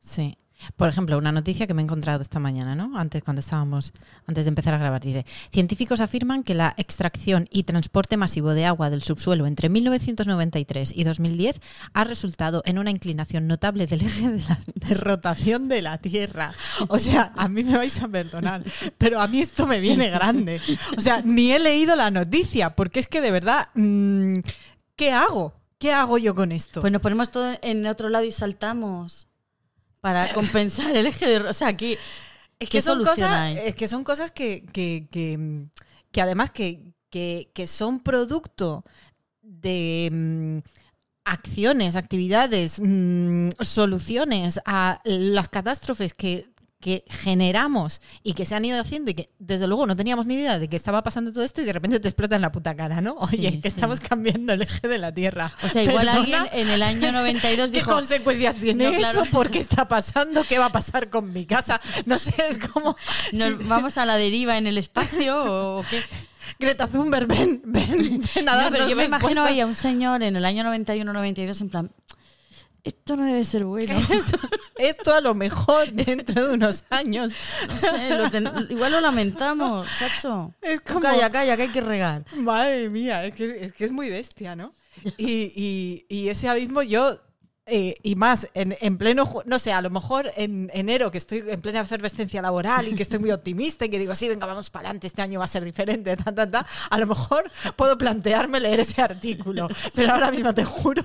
Sí. Por ejemplo, una noticia que me he encontrado esta mañana, ¿no? Antes, cuando estábamos, antes de empezar a grabar, dice: Científicos afirman que la extracción y transporte masivo de agua del subsuelo entre 1993 y 2010 ha resultado en una inclinación notable del eje de, la, rotación de la Tierra. O sea, a mí me vais a perdonar, pero a mí esto me viene grande. O sea, ni he leído la noticia, porque es que de verdad, mm, ¿qué hago? ¿Qué hago yo con esto? Pues nos ponemos todo en otro lado y saltamos para compensar el eje de... O sea, aquí... Es ¿Qué que, son cosas, es que son cosas que, que, que, que además que, que, que son producto de mm, acciones, actividades, mm, soluciones a las catástrofes que, que generamos y que se han ido haciendo y que desde luego no teníamos ni idea de que estaba pasando todo esto y de repente te explota en la puta cara, ¿no? Sí, Oye, que sí. estamos cambiando el eje de la Tierra. O sea, igual Perdona, alguien en el año 92 ¿Qué dijo... consecuencias tiene No, claro. eso? ¿Por qué está pasando? ¿Qué va a pasar con mi casa? No sé, es como... ¿Nos si- vamos a la deriva en el espacio o qué? Greta Thunberg, ven, ven, ven a No, pero yo me imagino ahí a un señor en el año 91-92 en plan... Esto no debe ser bueno. Esto a lo mejor dentro de unos años. No sé, lo ten- igual lo lamentamos, chacho. Es como- Calla, calla, que hay que regar. Madre mía, es que es, que es muy bestia, ¿no? Y, y- y ese abismo yo, eh, y más, en, en pleno, no sé, a lo mejor en enero, que estoy en plena efervescencia laboral y que estoy muy optimista y que digo, sí, venga, vamos para adelante, este año va a ser diferente, ta, ta, ta, a lo mejor puedo plantearme leer ese artículo. Pero ahora mismo te juro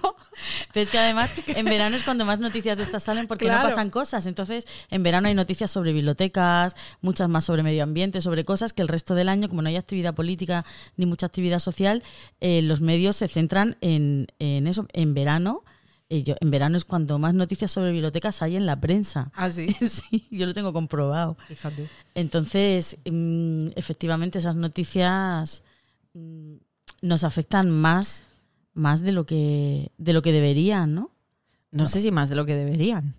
Pero es que además en verano es cuando más noticias de estas salen porque Claro. no pasan cosas. Entonces, en verano hay noticias sobre bibliotecas, muchas más sobre medio ambiente, sobre cosas que el resto del año, como no hay actividad política ni mucha actividad social, eh, los medios se centran en, en eso. En verano, yo- en verano es cuando más noticias sobre bibliotecas hay en la prensa. así. Sí, yo lo tengo comprobado. Fíjate. Entonces, mm, efectivamente, esas noticias mm, nos afectan más, más de lo que de lo que deberían, ¿no? No sé si más de lo que deberían.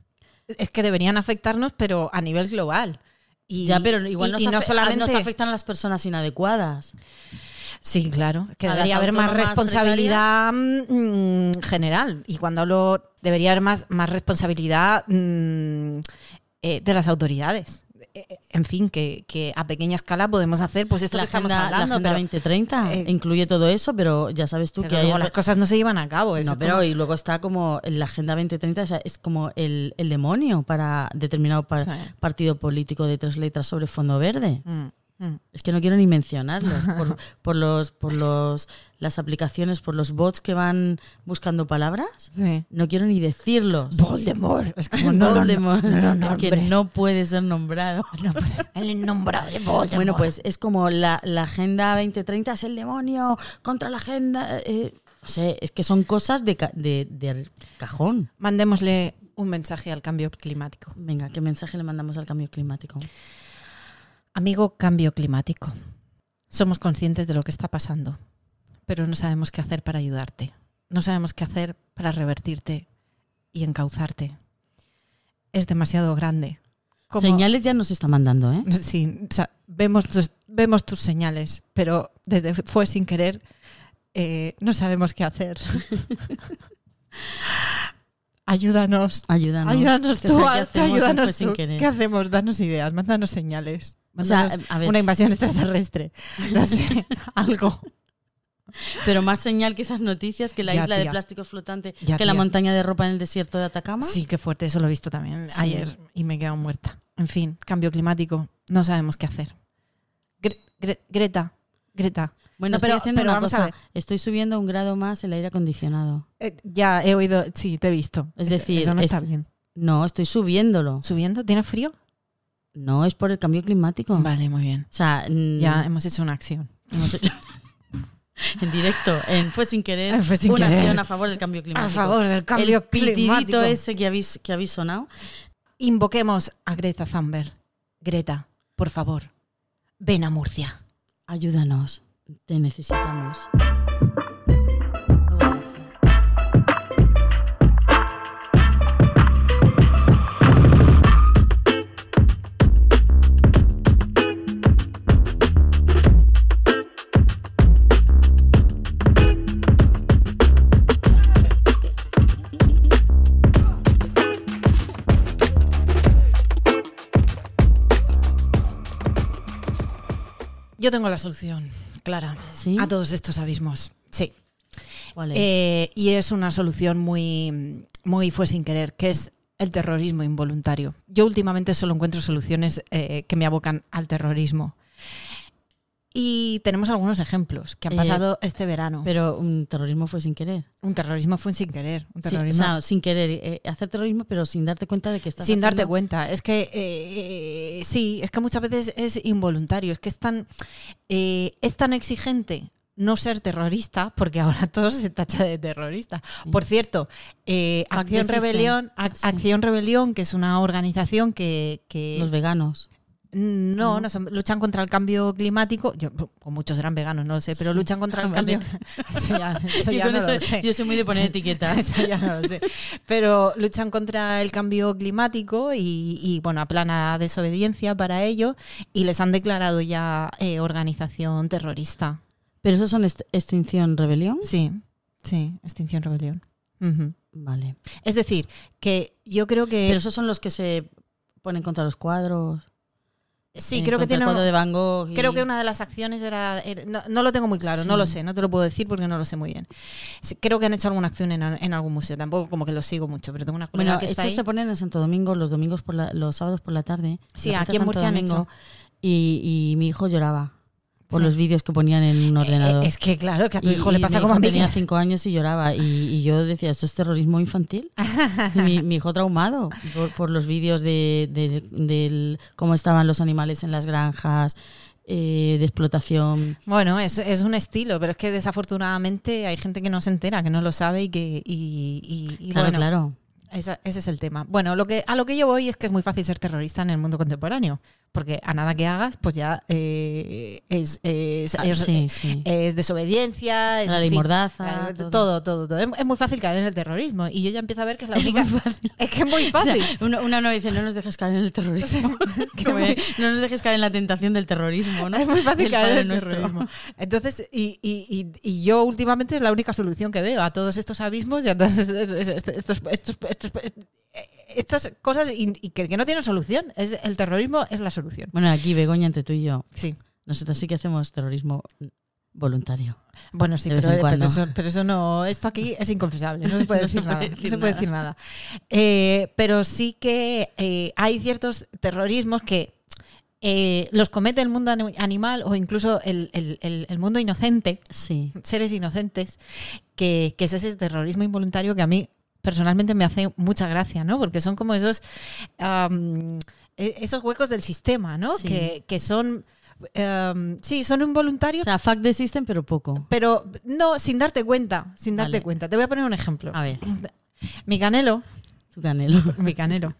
Es que deberían afectarnos, pero a nivel global. Y, ya, pero igual y- nos, y no solamente nos afectan a las personas inadecuadas. Sí, claro, que debería haber más responsabilidad mm, general. Y cuando hablo, debería haber más, más responsabilidad mm, eh, de las autoridades. En fin, que, que a pequeña escala podemos hacer pues esto la que estamos agenda, la hablando. Agenda pero, 2030 eh, incluye todo eso, pero ya sabes tú que hay luego las cosas no se llevan a cabo. No, pero como- y luego está como la Agenda 2030, o sea, es como el, el demonio para determinado partido político de tres letras sobre fondo verde. Mm, mm. Es que no quiero ni mencionarlo por, por los por los las aplicaciones, por los bots que van buscando palabras. Sí. No quiero ni decirlos. Voldemort. Es como no Voldemort, no lo que no puede ser nombrado. No, pues, el innombrable Voldemort. Bueno, pues es como la, la Agenda 2030 es el demonio contra la Agenda. eh, no sé, es que son cosas de, de, de cajón. Mandémosle un mensaje al cambio climático. Venga, ¿qué mensaje le mandamos al cambio climático? Amigo cambio climático, somos conscientes de lo que está pasando, pero no sabemos qué hacer para ayudarte. No sabemos qué hacer para revertirte y encauzarte. Es demasiado grande. Como- Señales ya nos está mandando, ¿eh? Sí, o sea, vemos, tus, vemos tus señales, pero desde fue sin querer, eh, no sabemos qué hacer. ayúdanos. Ayúdanos. Ayúdanos tú, sea, ¿qué hacemos ayúdanos tú. querer? ¿Qué hacemos? Danos ideas, mándanos señales. O sea, Mándanos a ver. una invasión extraterrestre. No sé, algo. Pero más señal que esas noticias, que la Ya, isla de plástico flotante, Ya, que la montaña de ropa en el desierto de Atacama. Sí, qué fuerte, eso lo he visto también Sí. ayer y me he quedado muerta. En fin, cambio climático, no sabemos qué hacer. Gre- Gre- Greta, Greta. Bueno, No, estoy pero- pero una vamos a cosa. ver. Estoy subiendo un grado más el aire acondicionado. Eh, ya he oído, sí, te he visto. Es decir, eso no es- está bien. No, estoy subiéndolo. ¿Subiendo? ¿Tienes frío? No, es por el cambio climático. Vale, muy bien. O sea, Ya hemos hecho una acción. hemos hecho- en directo, en Fue sin querer, Fue sin una querer. acción a favor del cambio climático. A favor del cambio el pitidito climático. ese que habéis, que habéis sonado. Invoquemos a Greta Thunberg. Greta, por favor, ven a Murcia. Ayúdanos, te necesitamos. Yo tengo la solución, Clara, ¿Sí? a todos estos abismos. Sí. ¿Cuál es? Eh, y es una solución muy, muy fue sin querer, que es el terrorismo involuntario. Yo últimamente solo encuentro soluciones eh, que me abocan al terrorismo. Y tenemos algunos ejemplos que han Eh, pasado este verano. Pero un terrorismo fue sin querer. un terrorismo fue sin querer. Un terrorismo o sea, sin querer eh, hacer terrorismo, pero sin darte cuenta de que estás sin darte cuenta. Es que eh, eh, sí, es que muchas veces es involuntario. Es que es tan, eh, es tan exigente no ser terrorista, porque ahora todo se tacha de terrorista. Por cierto, eh, Acción. Rebelión, Ac-. Acción Rebelión, que es una organización que, que Los veganos. No, no son- luchan contra el cambio climático. Yo, muchos eran veganos, no lo sé, pero Sí. luchan contra Ah, el vale. cambio. Eso ya, eso Yo ya con no lo eso- sé. yo soy muy de poner etiquetas. Eso ya no lo sé. Pero luchan contra el cambio climático y, y, bueno, aplana desobediencia para ello y les han declarado ya eh, organización terrorista. Pero esos son est- extinción rebelión. Sí, sí, Extinción Rebelión. Vale. Es decir, que yo creo que... Pero esos son los que se ponen contra los cuadros. Sí, creo que tiene... el cuadro de Van Gogh. y- Creo que una de las acciones era. era- no, no lo tengo muy claro, no lo sé, no te lo puedo decir porque no lo sé muy bien. Creo que han hecho alguna acción en, en algún museo, tampoco como que lo sigo mucho, pero tengo una Bueno, que está ahí. se ponen en Santo Domingo los domingos por la- los sábados por la tarde. Sí, la aquí en Murcia han Domingo, hecho. Y, y mi hijo lloraba por Sí. los vídeos que ponían en un ordenador. Eh, es que claro, que a tu hijo y le pasa mi como a hijo mí. Tenía cinco años y lloraba. Y, y yo decía, ¿esto es terrorismo infantil? Mi, mi hijo traumado por, por los vídeos de, de- del cómo estaban los animales en las granjas, eh, de explotación. Bueno, es, es un estilo, pero es que desafortunadamente hay gente que no se entera, que no lo sabe y que. Y, y- y Claro, bueno, claro. esa- ese es el tema. Bueno, lo que, a lo que yo voy es que es muy fácil ser terrorista en el mundo contemporáneo. Porque a nada que hagas, pues ya eh, es, es, Ah, es- sí, sí. es desobediencia, es La en ley fin, mordaza, claro, todo. todo, todo, todo. Es, muy fácil caer en el terrorismo y yo ya empiezo a ver que es la única. Es que es muy O sea, fácil. una, no dice, no nos dejes caer en el terrorismo. Como muy- no nos dejes caer en la tentación del terrorismo, ¿no? Es muy fácil Del caer en el terrorismo. Entonces, y, y- y- y yo últimamente es la única solución que veo a todos estos abismos y a todas estos, estos- estos- estos- estas cosas y, y que, que no tienen solución. Es, el terrorismo es la solución. Bueno, aquí, Begoña, entre tú y yo, Sí. nosotros sí que hacemos terrorismo voluntario. Bueno, sí, pero, pero eso, pero eso no. Esto aquí es inconfesable, no se puede No decir puede nada. decir no se puede nada. decir nada. Eh, pero sí que eh, hay ciertos terrorismos que eh, los comete el mundo ani- animal o incluso el, el- el- el mundo inocente, Sí. seres inocentes, que, que es ese terrorismo involuntario que a mí personalmente me hace mucha gracia, ¿no? Porque son como esos, e- esos huecos del sistema, ¿no? Sí. Que, que son. am, sí, son involuntarios, O sea, fact de system, pero poco. pero no, sin darte cuenta, sin darte Vale. cuenta. Te voy a poner un ejemplo. A ver, Mi canelo, tu canelo. mi canelo,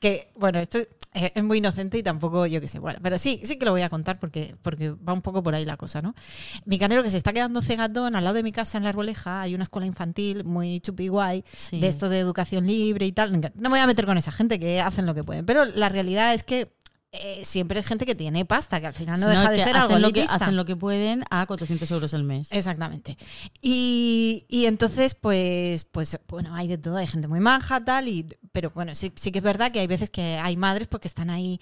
que, bueno, esto es es muy inocente y tampoco, yo qué sé, bueno, pero sí, sí que lo voy a contar porque, porque va un poco por ahí la cosa, ¿no? Mi canelo que se está quedando cegatón al lado de mi casa en la Arboleja, hay una escuela infantil muy chupi guay, Sí. de esto de educación libre y tal. No me voy a meter con esa gente que hacen lo que pueden, pero la realidad es que eh, siempre es gente que tiene pasta, que al final no deja de ser algo hacen lo, que, hacen lo que pueden a 400 euros al mes. Exactamente. Y, y entonces, pues, pues, bueno, hay de todo, hay gente muy manja, tal, y, pero bueno, sí, sí que es verdad que hay veces que hay madres porque están ahí.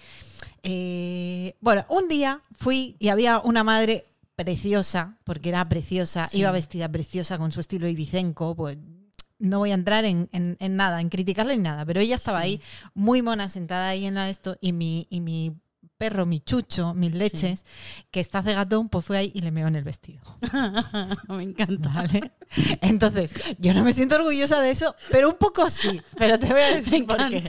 eh, bueno, un día fui y había una madre preciosa, porque era preciosa, Sí. iba vestida preciosa con su estilo ibicenco, pues no voy a entrar en, en- en nada, en criticarle ni nada, pero ella estaba Sí. ahí muy mona sentada ahí en la esto y mi, y mi perro, mi chucho, mis leches, que está cegatón, pues fue ahí y le meó en el vestido. Me encanta. ¿Vale? Entonces, yo no me siento orgullosa de eso, pero un poco sí. Pero te voy a decir por qué.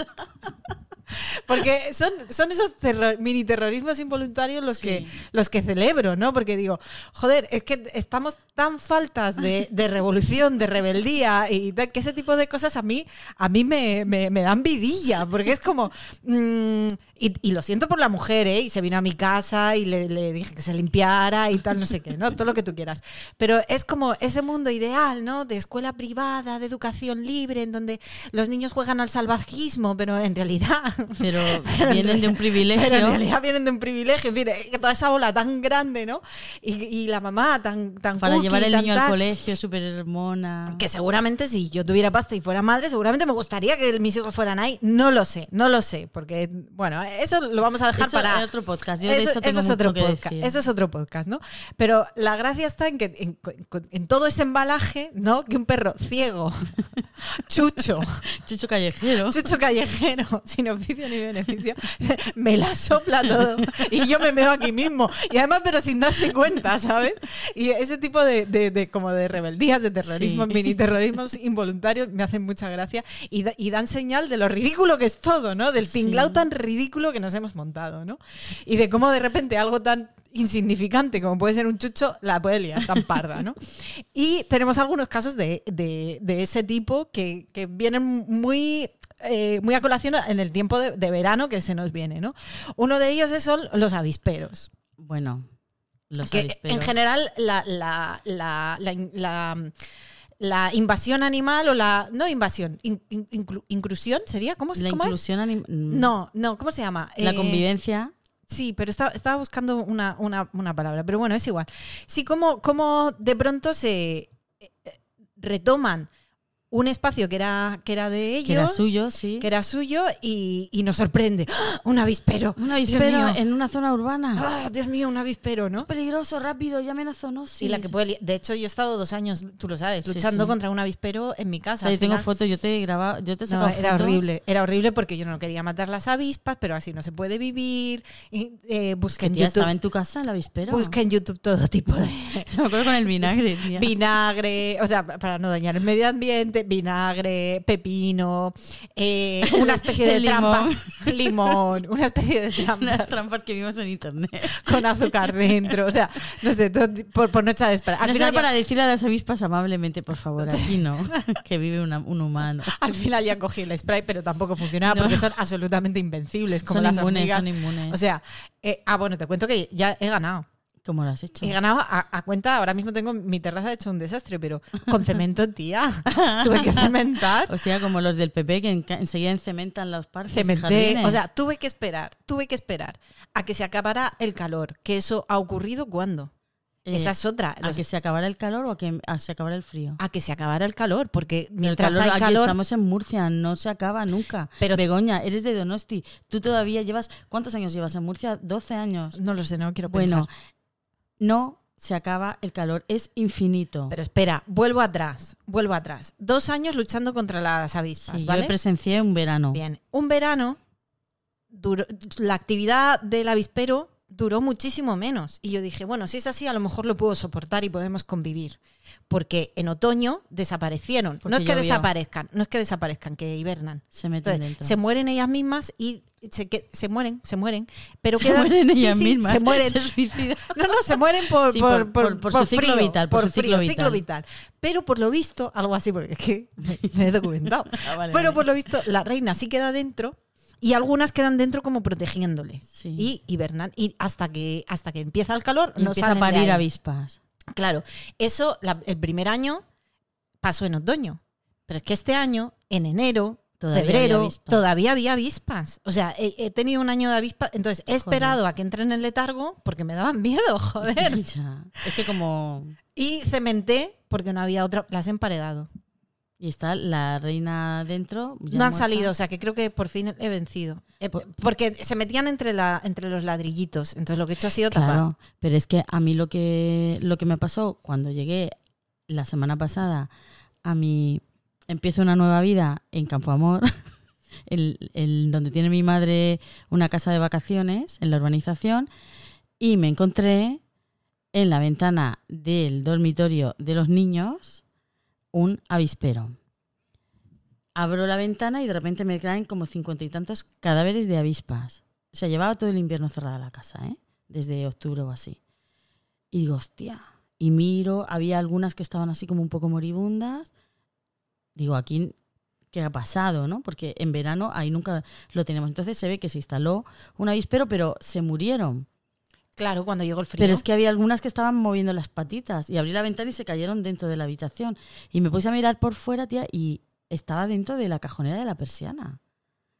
Porque son, son esos terror- mini terrorismos involuntarios los, Sí. que, los que celebro, ¿no? Porque digo, joder, es que estamos tan faltas de, de revolución, de rebeldía y tal, que ese tipo de cosas a mí, a mí me, me, me dan vidilla, porque es como... mm, y, y lo siento por la mujer, ¿eh? Y se vino a mi casa y le, le dije que se limpiara y tal, no sé qué, ¿no? Todo lo que tú quieras. Pero es como ese mundo ideal, ¿no? De escuela privada, de educación libre, en donde los niños juegan al salvajismo, pero en realidad... Pero Pero en vienen de un privilegio. Pero en realidad vienen de un privilegio. Mire, que toda esa bola tan grande, ¿no? Y, y la mamá tan, tan para cookie, llevar el tan niño al colegio, súper mona. Que seguramente si yo tuviera pasta y fuera madre, seguramente me gustaría que mis hijos fueran ahí. No lo sé, no lo sé. Porque, bueno, eso lo vamos a dejar Eso para otro podcast. Yo de eso tengo es mucho otro podcast. decir. Eso es otro podcast, ¿no? Pero la gracia está en que en, en todo ese embalaje, ¿no? Que un perro ciego, chucho, Chucho callejero. chucho callejero, sin oficio ni beneficio, me la sopla todo y yo me meo aquí mismo. Y además, pero sin darse cuenta, ¿sabes? Y ese tipo de, de- de- como de rebeldías, de terrorismo, Sí. mini terrorismos involuntarios me hacen mucha gracia y, da- y dan señal de lo ridículo que es todo, ¿no? Del Sí. tinglao tan ridículo que nos hemos montado, ¿no? Y de cómo de repente algo tan insignificante como puede ser un chucho la puede liar tan parda, ¿no? Y tenemos algunos casos de, de- de ese tipo que, que vienen muy eh, muy a colación en el tiempo de, de verano que se nos viene, ¿no? Uno de ellos son los avisperos. Bueno, los que avisperos. en general la, la- la- la- invasión animal o la... No invasión, in- in- inclu- inclusión sería, ¿cómo, es- La cómo es? inclusión anim- mm, No, no, ¿cómo se llama? La Eh, convivencia. Sí, pero estaba, estaba buscando una, una- una palabra, pero bueno, es igual. Sí, como, como de pronto se eh, retoman un espacio que era, que era de ellos, Que era suyo, sí. que era suyo y, y nos sorprende. ¡Ah! Un avispero. Un avispero en una zona urbana. ¡Ah! Dios mío, un avispero, ¿no? Es peligroso, rápido, llamen a zoonosis. Y la que puede de hecho, yo he estado dos años, tú lo sabes, luchando sí. contra un avispero en mi O casa. sea, yo tengo fotos, yo te he grabado, yo te he No, era fotos. horrible, era horrible porque yo no quería matar las avispas, pero así no se puede vivir. Y, eh, busqué en tía, YouTube, estaba en tu casa el avispero. busqué en YouTube todo tipo de, Me acuerdo con el vinagre, tía. vinagre, o sea, para no dañar el medio ambiente, vinagre, pepino, eh, una especie de trampas, limón, una especie de Unas trampas trampas que vimos en internet. con azúcar dentro. O sea, no sé, todo- por, por no echar de esperar. Al no final ya- para decirle a las avispas amablemente, por favor, aquí no, que vive una- un humano. Al final ya cogí el spray, pero tampoco funcionaba No. porque son absolutamente invencibles, como Son las inmunes, hormigas. son inmunes. O sea, eh, ah, bueno, te cuento que ya he ganado. ¿Cómo lo has hecho? He ganado a, a cuenta, ahora mismo tengo mi terraza hecho un desastre, pero con cemento, tía. Tuve que cementar. O sea, como los del PP que en- enseguida encementan los parques Cementé, o sea, tuve que esperar, tuve que esperar a que se acabara el calor, que eso ha ocurrido cuando. Eh, Esa es otra. ¿A que se acabara el calor o a que a se acabara el frío? a que se acabara el calor, porque El mientras calor, hay aquí calor, estamos en Murcia, no se acaba nunca. Pero- Begoña, eres de Donosti. Tú todavía llevas. ¿Cuántos años llevas en Murcia? 12 años. no lo sé, no quiero Bueno, pensar. No se acaba el calor, es infinito. Pero espera, vuelvo atrás, vuelvo atrás. Dos años luchando contra las avispas, Sí, ¿vale? Yo presencié un verano. Bien, un verano, la actividad del avispero duró muchísimo menos. Y yo dije, bueno, si es así, a lo mejor lo puedo soportar y podemos convivir. Porque en otoño desaparecieron. no es que llovió. desaparezcan, no es que desaparezcan, que hibernan. Se meten Entonces, dentro. se mueren ellas mismas y se, que- se mueren, se mueren. Pero Se quedan, mueren ellas sí, mismas. Se mueren. Se. No, no, se mueren por, Sí, por, por- por- su ciclo frío, vital, por su ciclo frío, vital. Pero por lo visto, algo así, porque es que me, me he documentado. Ah, vale, Pero vale. por lo visto, la reina sí queda dentro y algunas quedan dentro como protegiéndole. Sí. Y hibernan. Y hasta que, hasta que empieza el calor, Y no empieza a salen de parir ahí. avispas. Claro, eso la- el primer año pasó en otoño. Pero es que este año, en enero, Todavía febrero, había todavía había avispas. O sea, he, he tenido un año de avispas. Entonces he Joder. esperado a que entren en el letargo porque me daban miedo, joder. Es que como. y cementé porque no había otra. Las he emparedado. Y está la reina dentro. no han muerta. salido, o sea que creo que por fin he vencido. Eh, porque se metían entre, la, entre los ladrillitos. Entonces lo que he hecho ha sido tapar. Claro, pero es que a mí lo que, lo que me pasó cuando llegué la semana pasada a mi... Empiezo una nueva vida en Campo Amor, el, el- donde tiene mi madre una casa de vacaciones en la urbanización, y me encontré en la ventana del dormitorio de los niños un avispero. Abro la ventana y de repente me caen como cincuenta y tantos cadáveres de avispas. O sea, llevaba todo el invierno cerrada la casa, ¿eh? Desde octubre o así. Y digo, hostia. Y miro, había algunas que estaban así como un poco moribundas. Digo, aquí, ¿qué ha pasado, no? Porque en verano ahí nunca lo tenemos. Entonces se ve que se instaló un avispero, pero se murieron. Claro, cuando llegó el frío. Pero es que había algunas que estaban moviendo las patitas. Y abrí la ventana y se cayeron dentro de la habitación. Y me puse a mirar por fuera, tía, y estaba dentro de la cajonera de la persiana.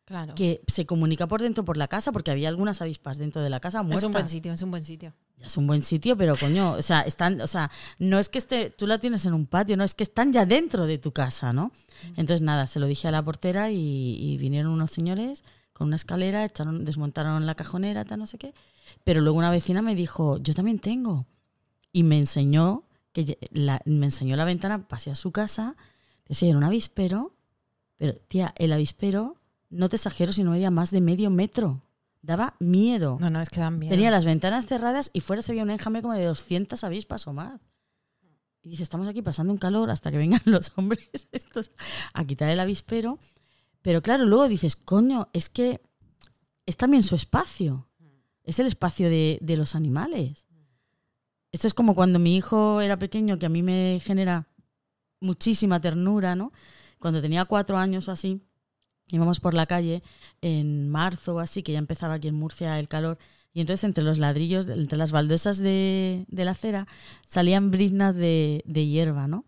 claro. Que se comunica por dentro por la casa, porque había algunas avispas dentro de la casa muertas. es un buen sitio, es un buen sitio. Es un buen sitio, pero coño, o sea, están, o sea, no es que esté, tú la tienes en un patio, no es que están ya dentro de tu casa, ¿no? Entonces nada, se lo dije a la portera y, y vinieron unos señores con una escalera, echaron, desmontaron la cajonera, tal, no sé qué. Pero luego una vecina me dijo, yo también tengo. Y me enseñó, que la, me enseñó la ventana, pasé a su casa, decía, era un avispero, pero tía, el avispero, no te exagero si no medía más de medio metro. Daba miedo. No, no, es que dan miedo. Tenía las ventanas cerradas y fuera se veía un enjambre como de 200 avispas o más. Y dice, estamos aquí pasando un calor hasta que vengan los hombres estos a quitar el avispero. Pero claro, luego dices, coño, es que es también su espacio. Es el espacio de, de los animales. Esto es como cuando mi hijo era pequeño, que a mí me genera muchísima ternura, ¿no? Cuando tenía cuatro años o así, íbamos por la calle en marzo o así, que ya empezaba aquí en Murcia el calor, y entonces entre los ladrillos, entre las baldosas de, de la acera, salían briznas de, de hierba, ¿no?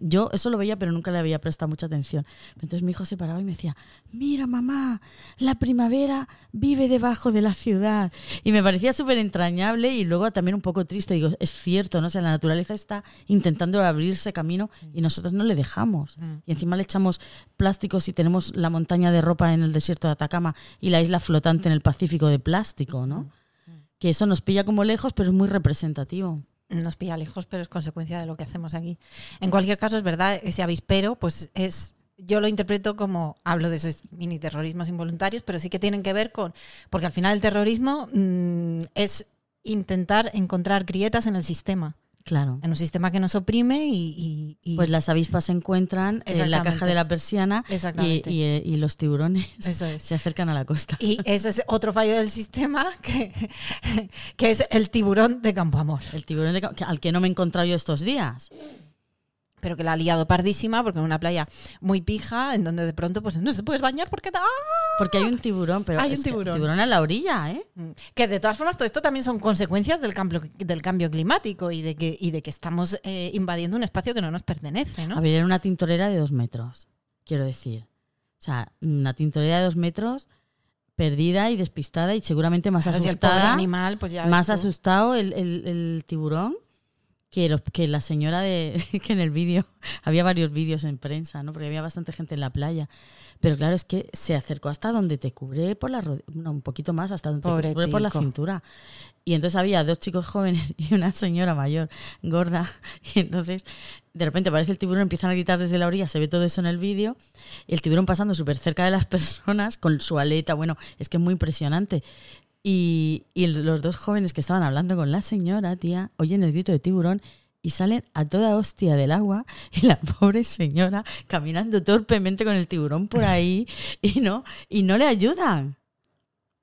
Yo eso lo veía, pero nunca le había prestado mucha atención. Entonces mi hijo se paraba y me decía, mira mamá, la primavera vive debajo de la ciudad. Y me parecía súper entrañable y luego también un poco triste. Digo, es cierto, ¿no? O sea, la naturaleza está intentando abrirse camino y nosotros no le dejamos. Y encima le echamos plásticos y tenemos la montaña de ropa en el desierto de Atacama y la isla flotante en el Pacífico de plástico, ¿no? Que eso nos pilla como lejos, pero es muy representativo. Nos pilla lejos, pero es consecuencia de lo que hacemos aquí. En cualquier caso, es verdad, ese avispero, pues es. Yo lo interpreto como, hablo de esos mini terrorismos involuntarios, pero sí que tienen que ver con, porque al final el terrorismo mm, es intentar encontrar grietas en el sistema. Claro. En un sistema que nos oprime y. y- y- Pues las avispas se encuentran en la caja de la persiana y, eh, y los tiburones Eso es. se acercan a la costa. Y ese es otro fallo del sistema que, que es el tiburón de Campo Amor. El tiburón de al que no me he encontrado yo estos días. Pero que la ha liado pardísima porque en una playa muy pija, en donde de pronto pues no se puedes bañar porque ¡ah! Porque hay un tiburón, pero Hay un es tiburón. tiburón a la orilla, ¿eh? Que de todas formas todo esto también son consecuencias del cambio, del cambio climático y de que, y de que estamos eh, invadiendo un espacio que no nos pertenece, ¿no? A ver, era una tintorera de dos metros, quiero decir. O sea, una tintorera de dos metros perdida y despistada y seguramente más Claro, si el asustada. animal, pues ya más tú. asustado el, el- el tiburón que, los- que la señora de que en el vídeo había varios vídeos en prensa no porque había bastante gente en la playa. Pero claro es que se acercó hasta donde te cubre por la no, un poquito más hasta donde te cubre por la cintura. Y entonces había dos chicos jóvenes y una señora mayor gorda. Y entonces de repente aparece el tiburón empiezan a gritar desde la orilla se ve todo eso en el vídeo. El tiburón pasando súper cerca de las personas con su aleta. Bueno es que es muy impresionante y, y los dos jóvenes que estaban hablando con la señora, tía, oyen el grito de tiburón y salen a toda hostia del agua y la pobre señora caminando torpemente con el tiburón por ahí y no, y no le ayudan.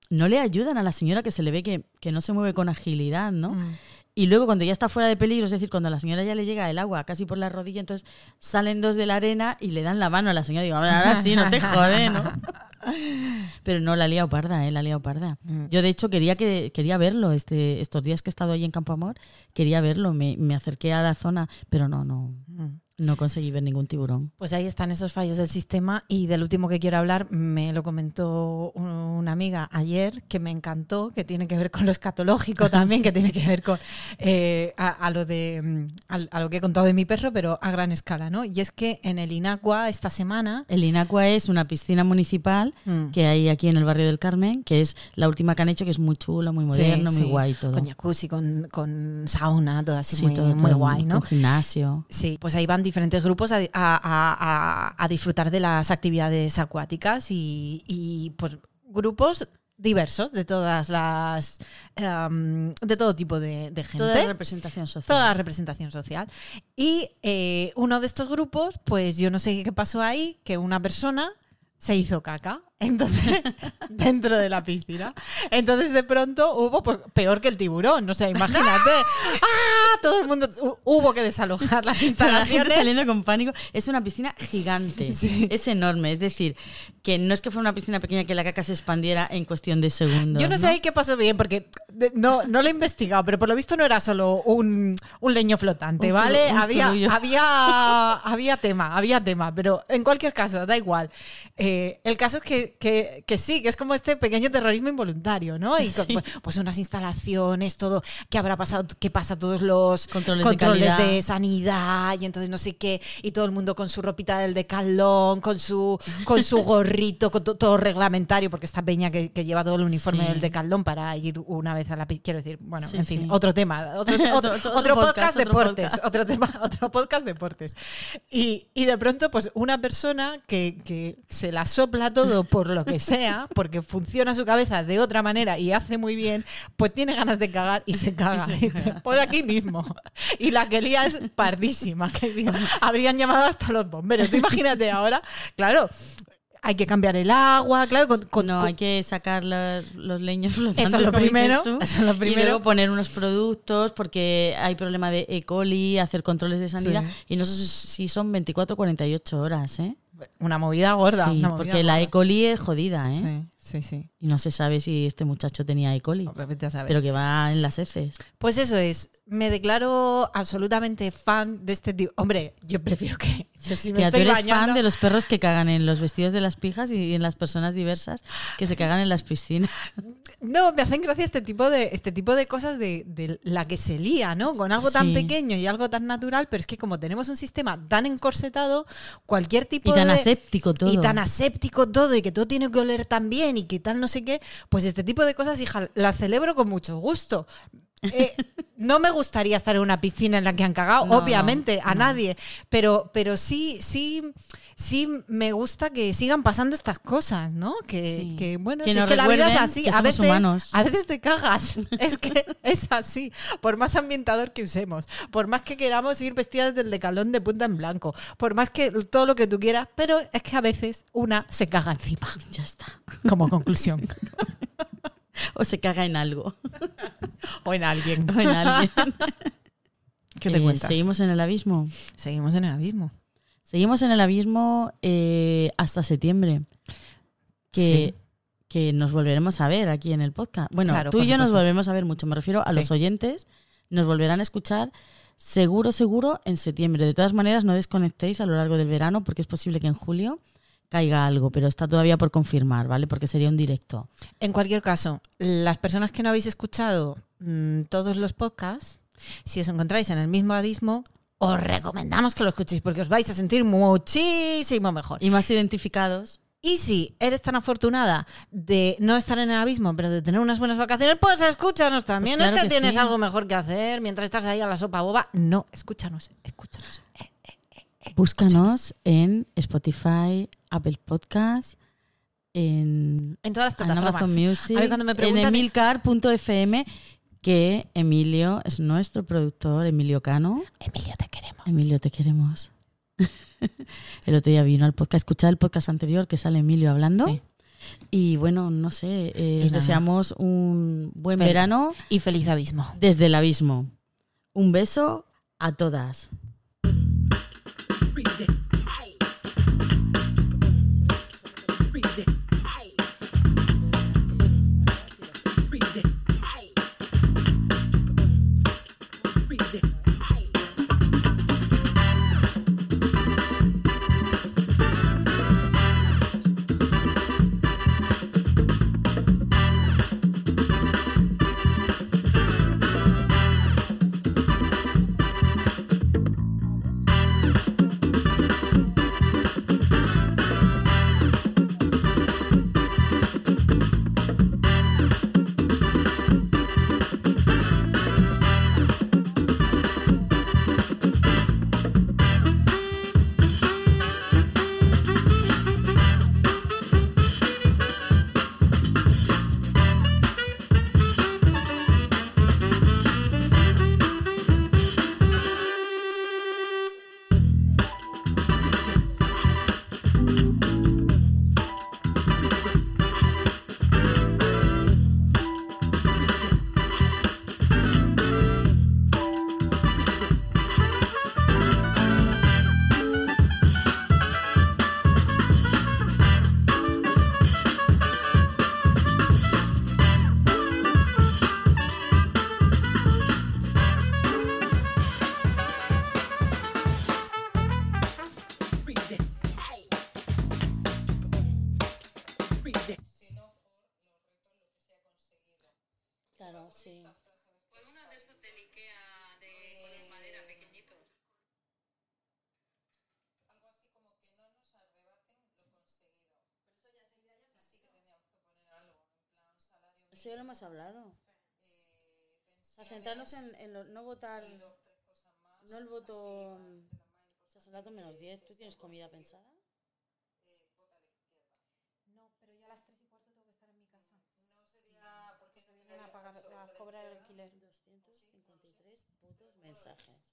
No le ayudan a la señora que se le ve que, que no se mueve con agilidad, ¿no? Mm. Y luego cuando ya está fuera de peligro, es decir, cuando a la señora ya le llega el agua casi por la rodilla, entonces salen dos de la arena y le dan la mano a la señora. Digo, "Hombre, ahora sí, no te jode, ¿no? Pero no, la ha liado parda, ¿eh? La ha liado parda. Mm. Yo, de hecho, quería, que, quería verlo este, estos días que he estado ahí en Campo Amor. Quería verlo, me, me acerqué a la zona, pero no, no, Mm. No conseguí ver ningún tiburón. Pues ahí están esos fallos del sistema y del último que quiero hablar me lo comentó un- una amiga ayer que me encantó, que tiene que ver con lo escatológico también, que tiene que ver con eh, a, a lo de mm, al- a, lo que he contado de mi perro, pero a gran escala, ¿no? Y es que en el Inacua esta semana El Inacua es una piscina municipal Mm. que hay aquí en el barrio del Carmen, que es la última que han hecho, que es muy chulo, muy moderno, Sí, muy sí, guay todo. Con jacuzzi, con, con sauna, todo así Sí, muy, todo- muy todo guay, ¿no? Con gimnasio. Sí, pues ahí van diferentes grupos a, a- a- a- disfrutar de las actividades acuáticas y, y, pues grupos diversos de todas las em, de todo tipo de, de gente Toda la representación social. toda la representación social. Y eh, uno de estos grupos, pues yo no sé qué pasó ahí, que una persona se hizo caca. Entonces, dentro de la piscina. Entonces, de pronto hubo, pues, peor que el tiburón. O sea, imagínate. ¡Ah! Todo el mundo hu- hubo que desalojar las Pero la gente instalaciones. saliendo con pánico. Es una piscina gigante. Sí. Es enorme. Es decir, que no es que fuera una piscina pequeña que la caca se expandiera en cuestión de segundos. Yo no sé ahí qué pasó bien, porque de- no, no lo he investigado, pero por lo visto no era solo un, un leño flotante, Un ¿vale? flu- había, había, había tema, había tema, pero en cualquier caso, da igual. Eh, el caso es que, que- que sí, que es como este pequeño terrorismo involuntario, ¿no? Y con- Sí. pues, pues unas instalaciones, todo, ¿qué habrá pasado? ¿Qué pasa todos los Controles de calidad. de sanidad? Y entonces no sé qué, y todo el mundo con su ropita del decalón, con su, con su gorrito, con to- todo reglamentario, porque esta peña que, que lleva todo el uniforme Sí. del decalón para ir una vez a la. Quiero decir, bueno, Sí, en fin, sí. otro tema, otro, otro, Otro- otro podcast, podcast, deportes, podcast. otro tema, otro podcast deportes. Y, y de pronto, pues una persona que, que se la sopla todo por lo que sea, porque funciona su cabeza de otra manera y hace muy bien, pues tiene ganas de cagar y se caga. Y se dice, Pues aquí mismo. Y la que lía es pardísima, que digo, habrían llamado hasta los bomberos. Tú imagínate ahora, claro. Hay que cambiar el agua, claro, con, con- No, con- hay que sacar los, los leños flotantes. Eso es lo primero, tú, eso es lo Y primero. luego poner unos productos porque hay problema de E. coli, hacer controles de sanidad. Sí. Y no sé si son 24 o 48 horas, ¿eh? una movida gorda. Sí, una movida porque la. E. coli es jodida, ¿eh? Sí, sí, sí. Y no se sabe si este muchacho tenía E. coli. Vete a saber. Pero que va en las heces. Pues eso es, me declaro absolutamente fan de este tipo. Hombre, yo prefiero que yo si me Tía, tú eres bañando. fan de los perros que cagan en los vestidos de las pijas y en las personas diversas que se cagan en las piscinas. No, me hacen gracia este tipo de, este tipo de cosas de, de la que se lía, ¿no? Con algo tan Sí. pequeño y algo tan natural, pero es que como tenemos un sistema tan encorsetado, cualquier tipo Y tan de. aséptico todo. Y tan aséptico todo, y que todo tiene que oler tan bien, y que tal no sé qué, pues este tipo de cosas, hija, las celebro con mucho gusto. Eh, no me gustaría estar en una piscina en la que han cagado, No, obviamente, a no. nadie. Pero, pero sí, sí, sí me gusta que sigan pasando estas cosas, ¿no? Que, Sí. que, bueno, Que si es que la vida es así. a veces, humanos. a veces te cagas. es que es así. Por más ambientador que usemos, por más que queramos ir vestidas del decalón de punta en blanco, por más que todo lo que tú quieras, pero es que a veces una se caga encima. Ya está. Como conclusión. O se caga en algo. o en alguien. O en alguien. ¿Qué te Eh, cuentas? Seguimos en el abismo. Seguimos en el abismo. Seguimos en el abismo eh, hasta septiembre. Que, que nos volveremos a ver aquí en el podcast. Bueno, Claro, tú y yo nos volveremos a ver mucho. Me refiero a Sí. los oyentes. Nos volverán a escuchar seguro, seguro en septiembre. De todas maneras, no desconectéis a lo largo del verano porque es posible que en julio caiga algo, pero está todavía por confirmar, ¿vale? Porque sería un directo. En cualquier caso, las personas que no habéis escuchado mm, todos los podcasts, si os encontráis en el mismo abismo, os recomendamos que lo escuchéis porque os vais a sentir muchísimo mejor. Y más identificados. Y si eres tan afortunada de no estar en el abismo, pero de tener unas buenas vacaciones, pues escúchanos también. Pues claro es que, que tienes sí. algo mejor que hacer mientras estás ahí a la sopa boba. No, escúchanos, escúchanos. Búscanos en Spotify, Apple Podcast, en En todas las plataformas. Amazon Music, A mí cuando me en emilcar.fm, que Emilio es nuestro productor, Emilio Cano. Emilio, te queremos. Emilio, te queremos. el otro día vino al podcast, escuchar el podcast anterior que sale Emilio hablando. Sí. Y bueno, no sé, eh, nada. deseamos un buen Fel- verano Y feliz abismo. desde el abismo. Un beso a todas. Sí. Eso ya lo hemos hablado. O sea, centrarnos en, en lo- no votar, no el voto, o sea, menos 10. ¿Tú tienes comida pensada? No, pero yo a las 3 y cuarto tengo que estar en mi casa. No sería porque me vienen a, pagar, a cobrar el alquiler. 253 putos mensajes.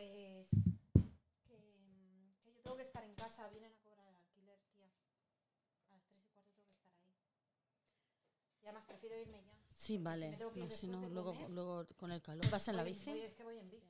Pues que, que yo tengo que estar en casa, vienen a cobrar el alquiler, tía. A las 3 y cuarto tengo que estar ahí. Y además prefiero irme ya. Sí, vale. Si No, si no, luego, comer, luego con el calor. ¿Vas en la bici? voy- es que voy en bici.